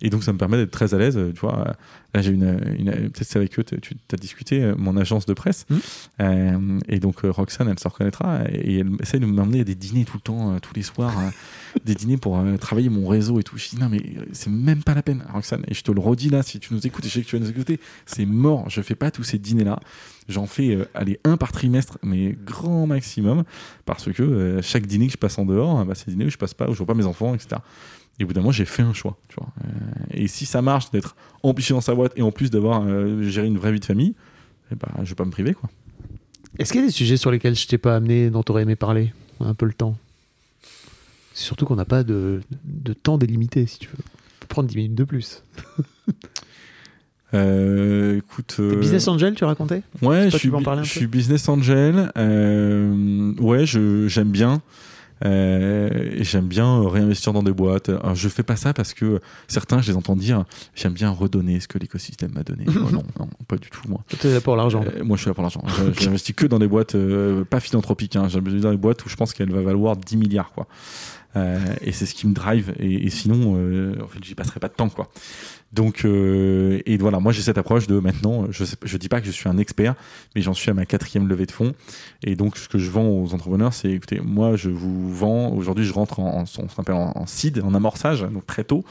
A: Et donc, ça me permet d'être très à l'aise. Tu vois, là, j'ai une, une peut-être c'est avec eux, tu as discuté, euh, mon agence de presse. Euh, et donc, euh, Roxane, elle se reconnaîtra et elle essaie de m'emmener à des dîners tout le temps, euh, tous les soirs, euh, des dîners pour euh, travailler mon réseau et tout. Je dis, non, mais euh, c'est même pas la peine, Roxane. Et je te le redis là, si tu nous écoutes, et je sais que tu vas nous écouter, c'est mort. Je fais pas tous ces dîners-là. J'en fais, euh, un par trimestre, mais grand maximum, parce que chaque dîner que je passe en dehors, bah, c'est des dîners où je passe pas, où je vois pas mes enfants, etc. Et au bout j'ai fait un choix. Et si ça marche d'être empêché dans sa boîte et en plus d'avoir géré une vraie vie de famille, eh ben, je vais pas me priver. Quoi.
C: Est-ce qu'il y a des sujets sur lesquels je t'ai pas amené, dont tu aurais aimé parler un peu le temps? Surtout qu'on n'a pas de, de temps délimité, si tu veux. On peut prendre 10 minutes de plus. [LAUGHS]
A: Euh, écoute.
C: T'es
A: euh,
C: business angel, tu racontais
A: Ouais, je
C: tu
A: suis,
C: veux en parler un
A: je suis business angel. Euh, ouais, j'aime bien. Euh, et j'aime bien réinvestir dans des boîtes. Alors, je fais pas ça parce que certains, je les entends dire, j'aime bien redonner ce que l'écosystème m'a donné. [LAUGHS] Non, non, pas du tout. Moi,
C: T'es là pour l'argent.
A: Euh, moi, je suis là pour l'argent. [LAUGHS] J'investis que dans des boîtes euh, pas philanthropiques. Hein. J'investis dans des boîtes où je pense qu'elle va valoir 10 milliards, quoi. Euh, et c'est ce qui me drive. Et, et sinon, euh, en fait, j'y passerai pas de temps, quoi. Donc, euh, et voilà, moi j'ai cette approche de maintenant, je je dis pas que je suis un expert, mais j'en suis à ma quatrième levée de fonds. Et donc, ce que je vends aux entrepreneurs, c'est écoutez, moi je vous vends, aujourd'hui je rentre en, on en, en seed, en amorçage, donc très tôt.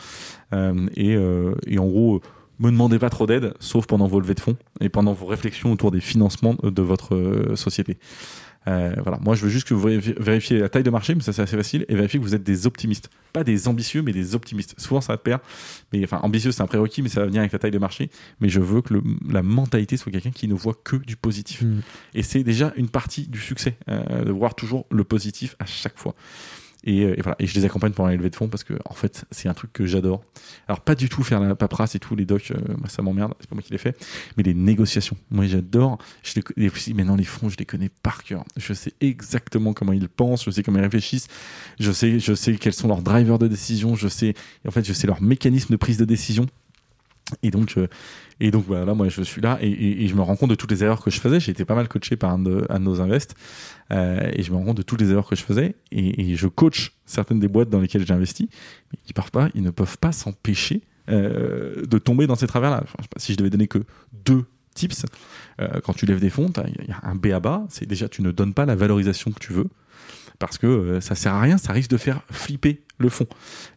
A: Euh, et, euh, et en gros, me demandez pas trop d'aide, sauf pendant vos levées de fonds et pendant vos réflexions autour des financements de votre euh, société. Euh, voilà, moi je veux juste que vous vérifiez- la taille de marché, mais ça c'est assez facile, et vérifiez que vous êtes des optimistes, pas des ambitieux, mais des optimistes. Souvent ça pair, mais enfin ambitieux c'est un prérequis, mais ça va venir avec la taille de marché. Mais je veux que le- la mentalité soit quelqu'un qui ne voit que du positif,
C: Mm.
A: et c'est déjà une partie du succès euh, de voir toujours le positif à chaque fois. Et, euh, et voilà, et je les accompagne pendant les levées de fonds parce que en fait c'est un truc que j'adore. Alors pas du tout faire la paperasse et tout les docs, euh, ça m'emmerde, c'est pas moi qui les fais, mais les négociations. Moi j'adore. Je les, puis, maintenant les fonds je les connais par cœur. Je sais exactement comment ils pensent, je sais comment ils réfléchissent, je sais je sais quels sont leurs drivers de décision, je sais en fait je sais leur mécanisme de prise de décision. Et donc, euh, et donc voilà, moi je suis là et, je me rends compte de toutes les erreurs que je faisais. J'ai été pas mal coaché par un de, nos invests euh, et je me rends compte de toutes les erreurs que je faisais et, je coach certaines des boîtes dans lesquelles j'ai investi, ils ne peuvent pas s'empêcher euh, de tomber dans ces travers-là. Si je devais donner que deux tips, euh, quand tu lèves des fonds, il y a un B à bas, c'est déjà tu ne donnes pas la valorisation que tu veux parce que euh, ça sert à rien, ça risque de faire flipper le fond.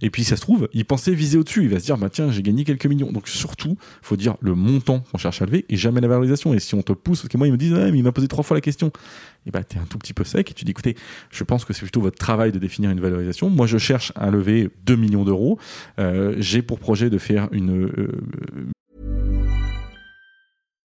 A: Et puis ça se trouve, il pensait viser au-dessus, il va se dire bah tiens j'ai gagné quelques millions. Donc surtout, faut dire le montant qu'on cherche à lever et jamais la valorisation. Et si on te pousse, parce que moi ils me disent mais il m'a posé trois fois la question, et bah t'es un tout petit peu sec et tu dis écoutez, je pense que c'est plutôt votre travail de définir une valorisation. Moi je cherche à lever 2 millions d'euros. Euh, j'ai pour projet de faire une euh,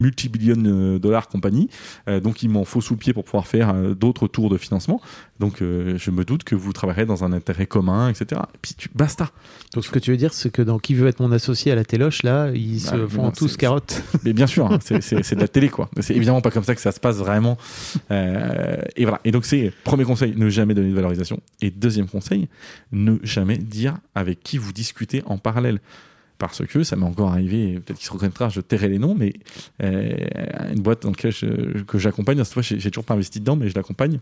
A: Multibillion euh, dollars compagnie. Euh, donc il m'en faut sous le pied pour pouvoir faire euh, d'autres tours de financement. Donc euh, je me doute que vous travaillerez dans un intérêt commun, etc. Et puis tu, basta.
C: Donc ce que tu veux dire, c'est que dans Qui veut être mon associé à la téloche, là, ils se
A: Ah,
C: font
A: non,
C: tous carottes.
A: Mais bien sûr, hein, c'est- de la télé, quoi. C'est évidemment pas comme ça que ça se passe vraiment. Et voilà. Et donc, c'est premier conseil, ne jamais donner de valorisation. Et deuxième conseil, ne jamais dire avec qui vous discutez en parallèle. Parce que ça m'est encore arrivé, peut-être qu'il se reconnaîtra, je tairai les noms, mais euh, une boîte dans laquelle je- que j'accompagne, cette fois, j'ai toujours pas investi dedans, mais je l'accompagne.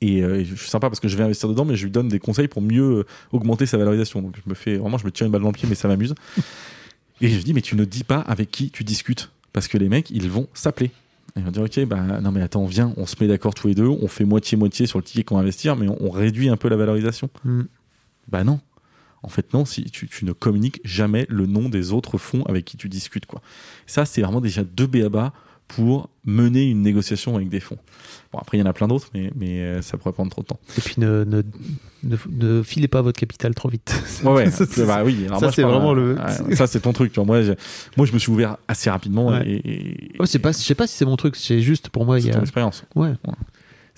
A: Et euh, je suis sympa parce que je vais investir dedans, mais je lui donne des conseils pour mieux euh, augmenter sa valorisation. Donc je me fais vraiment, je me tire une balle dans le pied, mais ça m'amuse. [LAUGHS] Et je dis, mais tu ne dis pas avec qui tu discutes. Parce que les mecs, ils vont s'appeler. Ils vont dire, ok, bah non, mais attends, viens, on se met d'accord tous les deux, on fait moitié-moitié sur le ticket qu'on va investir, mais on, on réduit un peu la valorisation.
C: Mm.
A: Bah non. En fait, non, si tu, tu ne communiques jamais le nom des autres fonds avec qui tu discutes. Quoi. Ça, c'est vraiment déjà deux BABA pour mener une négociation avec des fonds. Bon, après, il y en a plein d'autres, mais, mais euh, ça pourrait prendre trop de temps.
C: Et puis ne, ne, ne, ne filez pas votre capital trop vite.
A: Ouais, ouais. [LAUGHS]
C: Ça, c'est-
A: bah oui. Alors
C: ça,
A: moi, je
C: c'est
A: parle,
C: vraiment
A: euh,
C: le-
A: ouais, ça, c'est ton truc. Tu vois. Moi, je, moi, je me suis ouvert assez rapidement.
C: Ouais.
A: Et, et-
C: Oh, c'est pas, je sais pas si c'est mon truc, c'est juste pour moi,
A: c'est
C: y
A: ton
C: a.
A: expérience.
C: Ouais.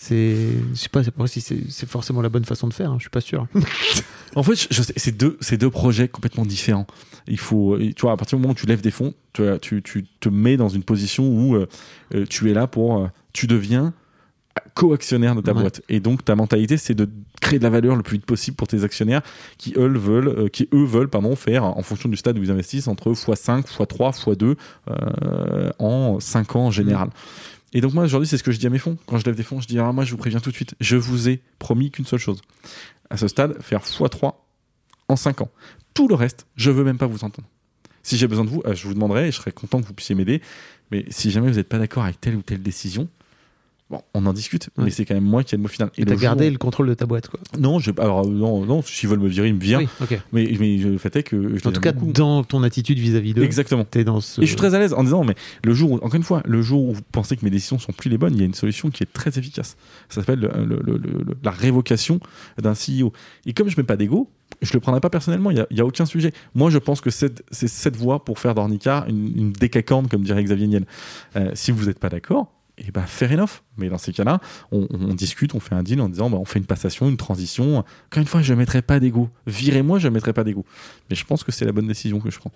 C: C'est, je sais pas, si c'est forcément la bonne façon de faire, hein, je suis pas sûr. [LAUGHS]
A: En fait, c'est deux, c'est deux projets complètement différents. Il faut, tu vois, à partir du moment où tu lèves des fonds, tu, tu, tu te mets dans une position où euh, euh, tu es là pour, euh, tu deviens co-actionnaire de ta
C: Ouais.
A: boîte. Et donc ta mentalité, c'est de créer de la valeur le plus vite possible pour tes actionnaires, qui eux veulent, euh, qui eux veulent, pardon, faire en fonction du stade où ils investissent entre x5, x3, x2 euh, en 5 ans en général. Et donc moi aujourd'hui, c'est ce que je dis à mes fonds. Quand je lève des fonds, je dis ah moi je vous préviens tout de suite, je vous ai promis qu'une seule chose. À ce stade, faire x3 en 5 ans. Tout le reste, je veux même pas vous entendre. Si j'ai besoin de vous, euh, je vous demanderai et je serais content que vous puissiez m'aider. Mais si jamais vous n'êtes pas d'accord avec telle ou telle décision, Bon, on en discute, mais c'est quand même moi qui ai le mot final.
C: Et t'as gardé
A: jour-
C: le contrôle de ta boîte, quoi.
A: Non, je... alors non, non, s'ils veulent me virer, ils me virent.
C: Oui.
A: Mais, mais le fait est que je
C: En tout cas,
A: beaucoup.
C: dans ton attitude vis-à-vis d'eux,
A: Exactement.
C: t'es dans ce.
A: Et je suis très à l'aise en disant, mais le jour où, encore une fois, le jour où vous pensez que mes décisions sont plus les bonnes, il y a une solution qui est très efficace. Ça s'appelle le- le- le- le- la révocation d'un CEO. Et comme je mets pas d'ego, je le prendrai pas personnellement, il y a, a aucun sujet. Moi, je pense que c'est c'est cette voie pour faire d'Ornica une, une décacorne, comme dirait Xavier Niel. Euh, si vous n'êtes pas d'accord, et bah fair enough. Mais dans ces cas-là, on, on discute, on fait un deal en disant, bah, on fait une passation, une transition. Encore une fois, je ne mettrai pas d'ego. Virez-moi, je ne mettrai pas d'ego. Mais je pense que c'est la bonne décision que je prends.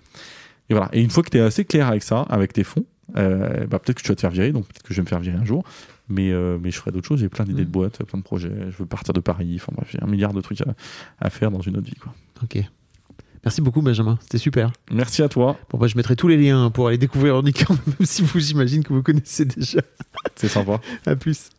A: Et voilà. Et une fois que tu es assez clair avec ça, avec tes fonds, euh, bah, peut-être que tu vas te faire virer, donc peut-être que je vais me faire virer un jour. Mais, euh, mais je ferai d'autres choses. J'ai plein d'idées
C: Mm.
A: de boîtes, plein de projets. Je veux partir de Paris. Enfin bref, j'ai un milliard de trucs à, à faire dans une autre vie. Quoi.
C: Ok. Merci beaucoup, Benjamin. C'était super.
A: Merci à toi.
C: Bon, bah, je mettrai tous les liens pour aller découvrir Ornicam, [LAUGHS] même si vous, j'imagine que vous connaissez déjà.
A: C'est sympa.
C: À plus.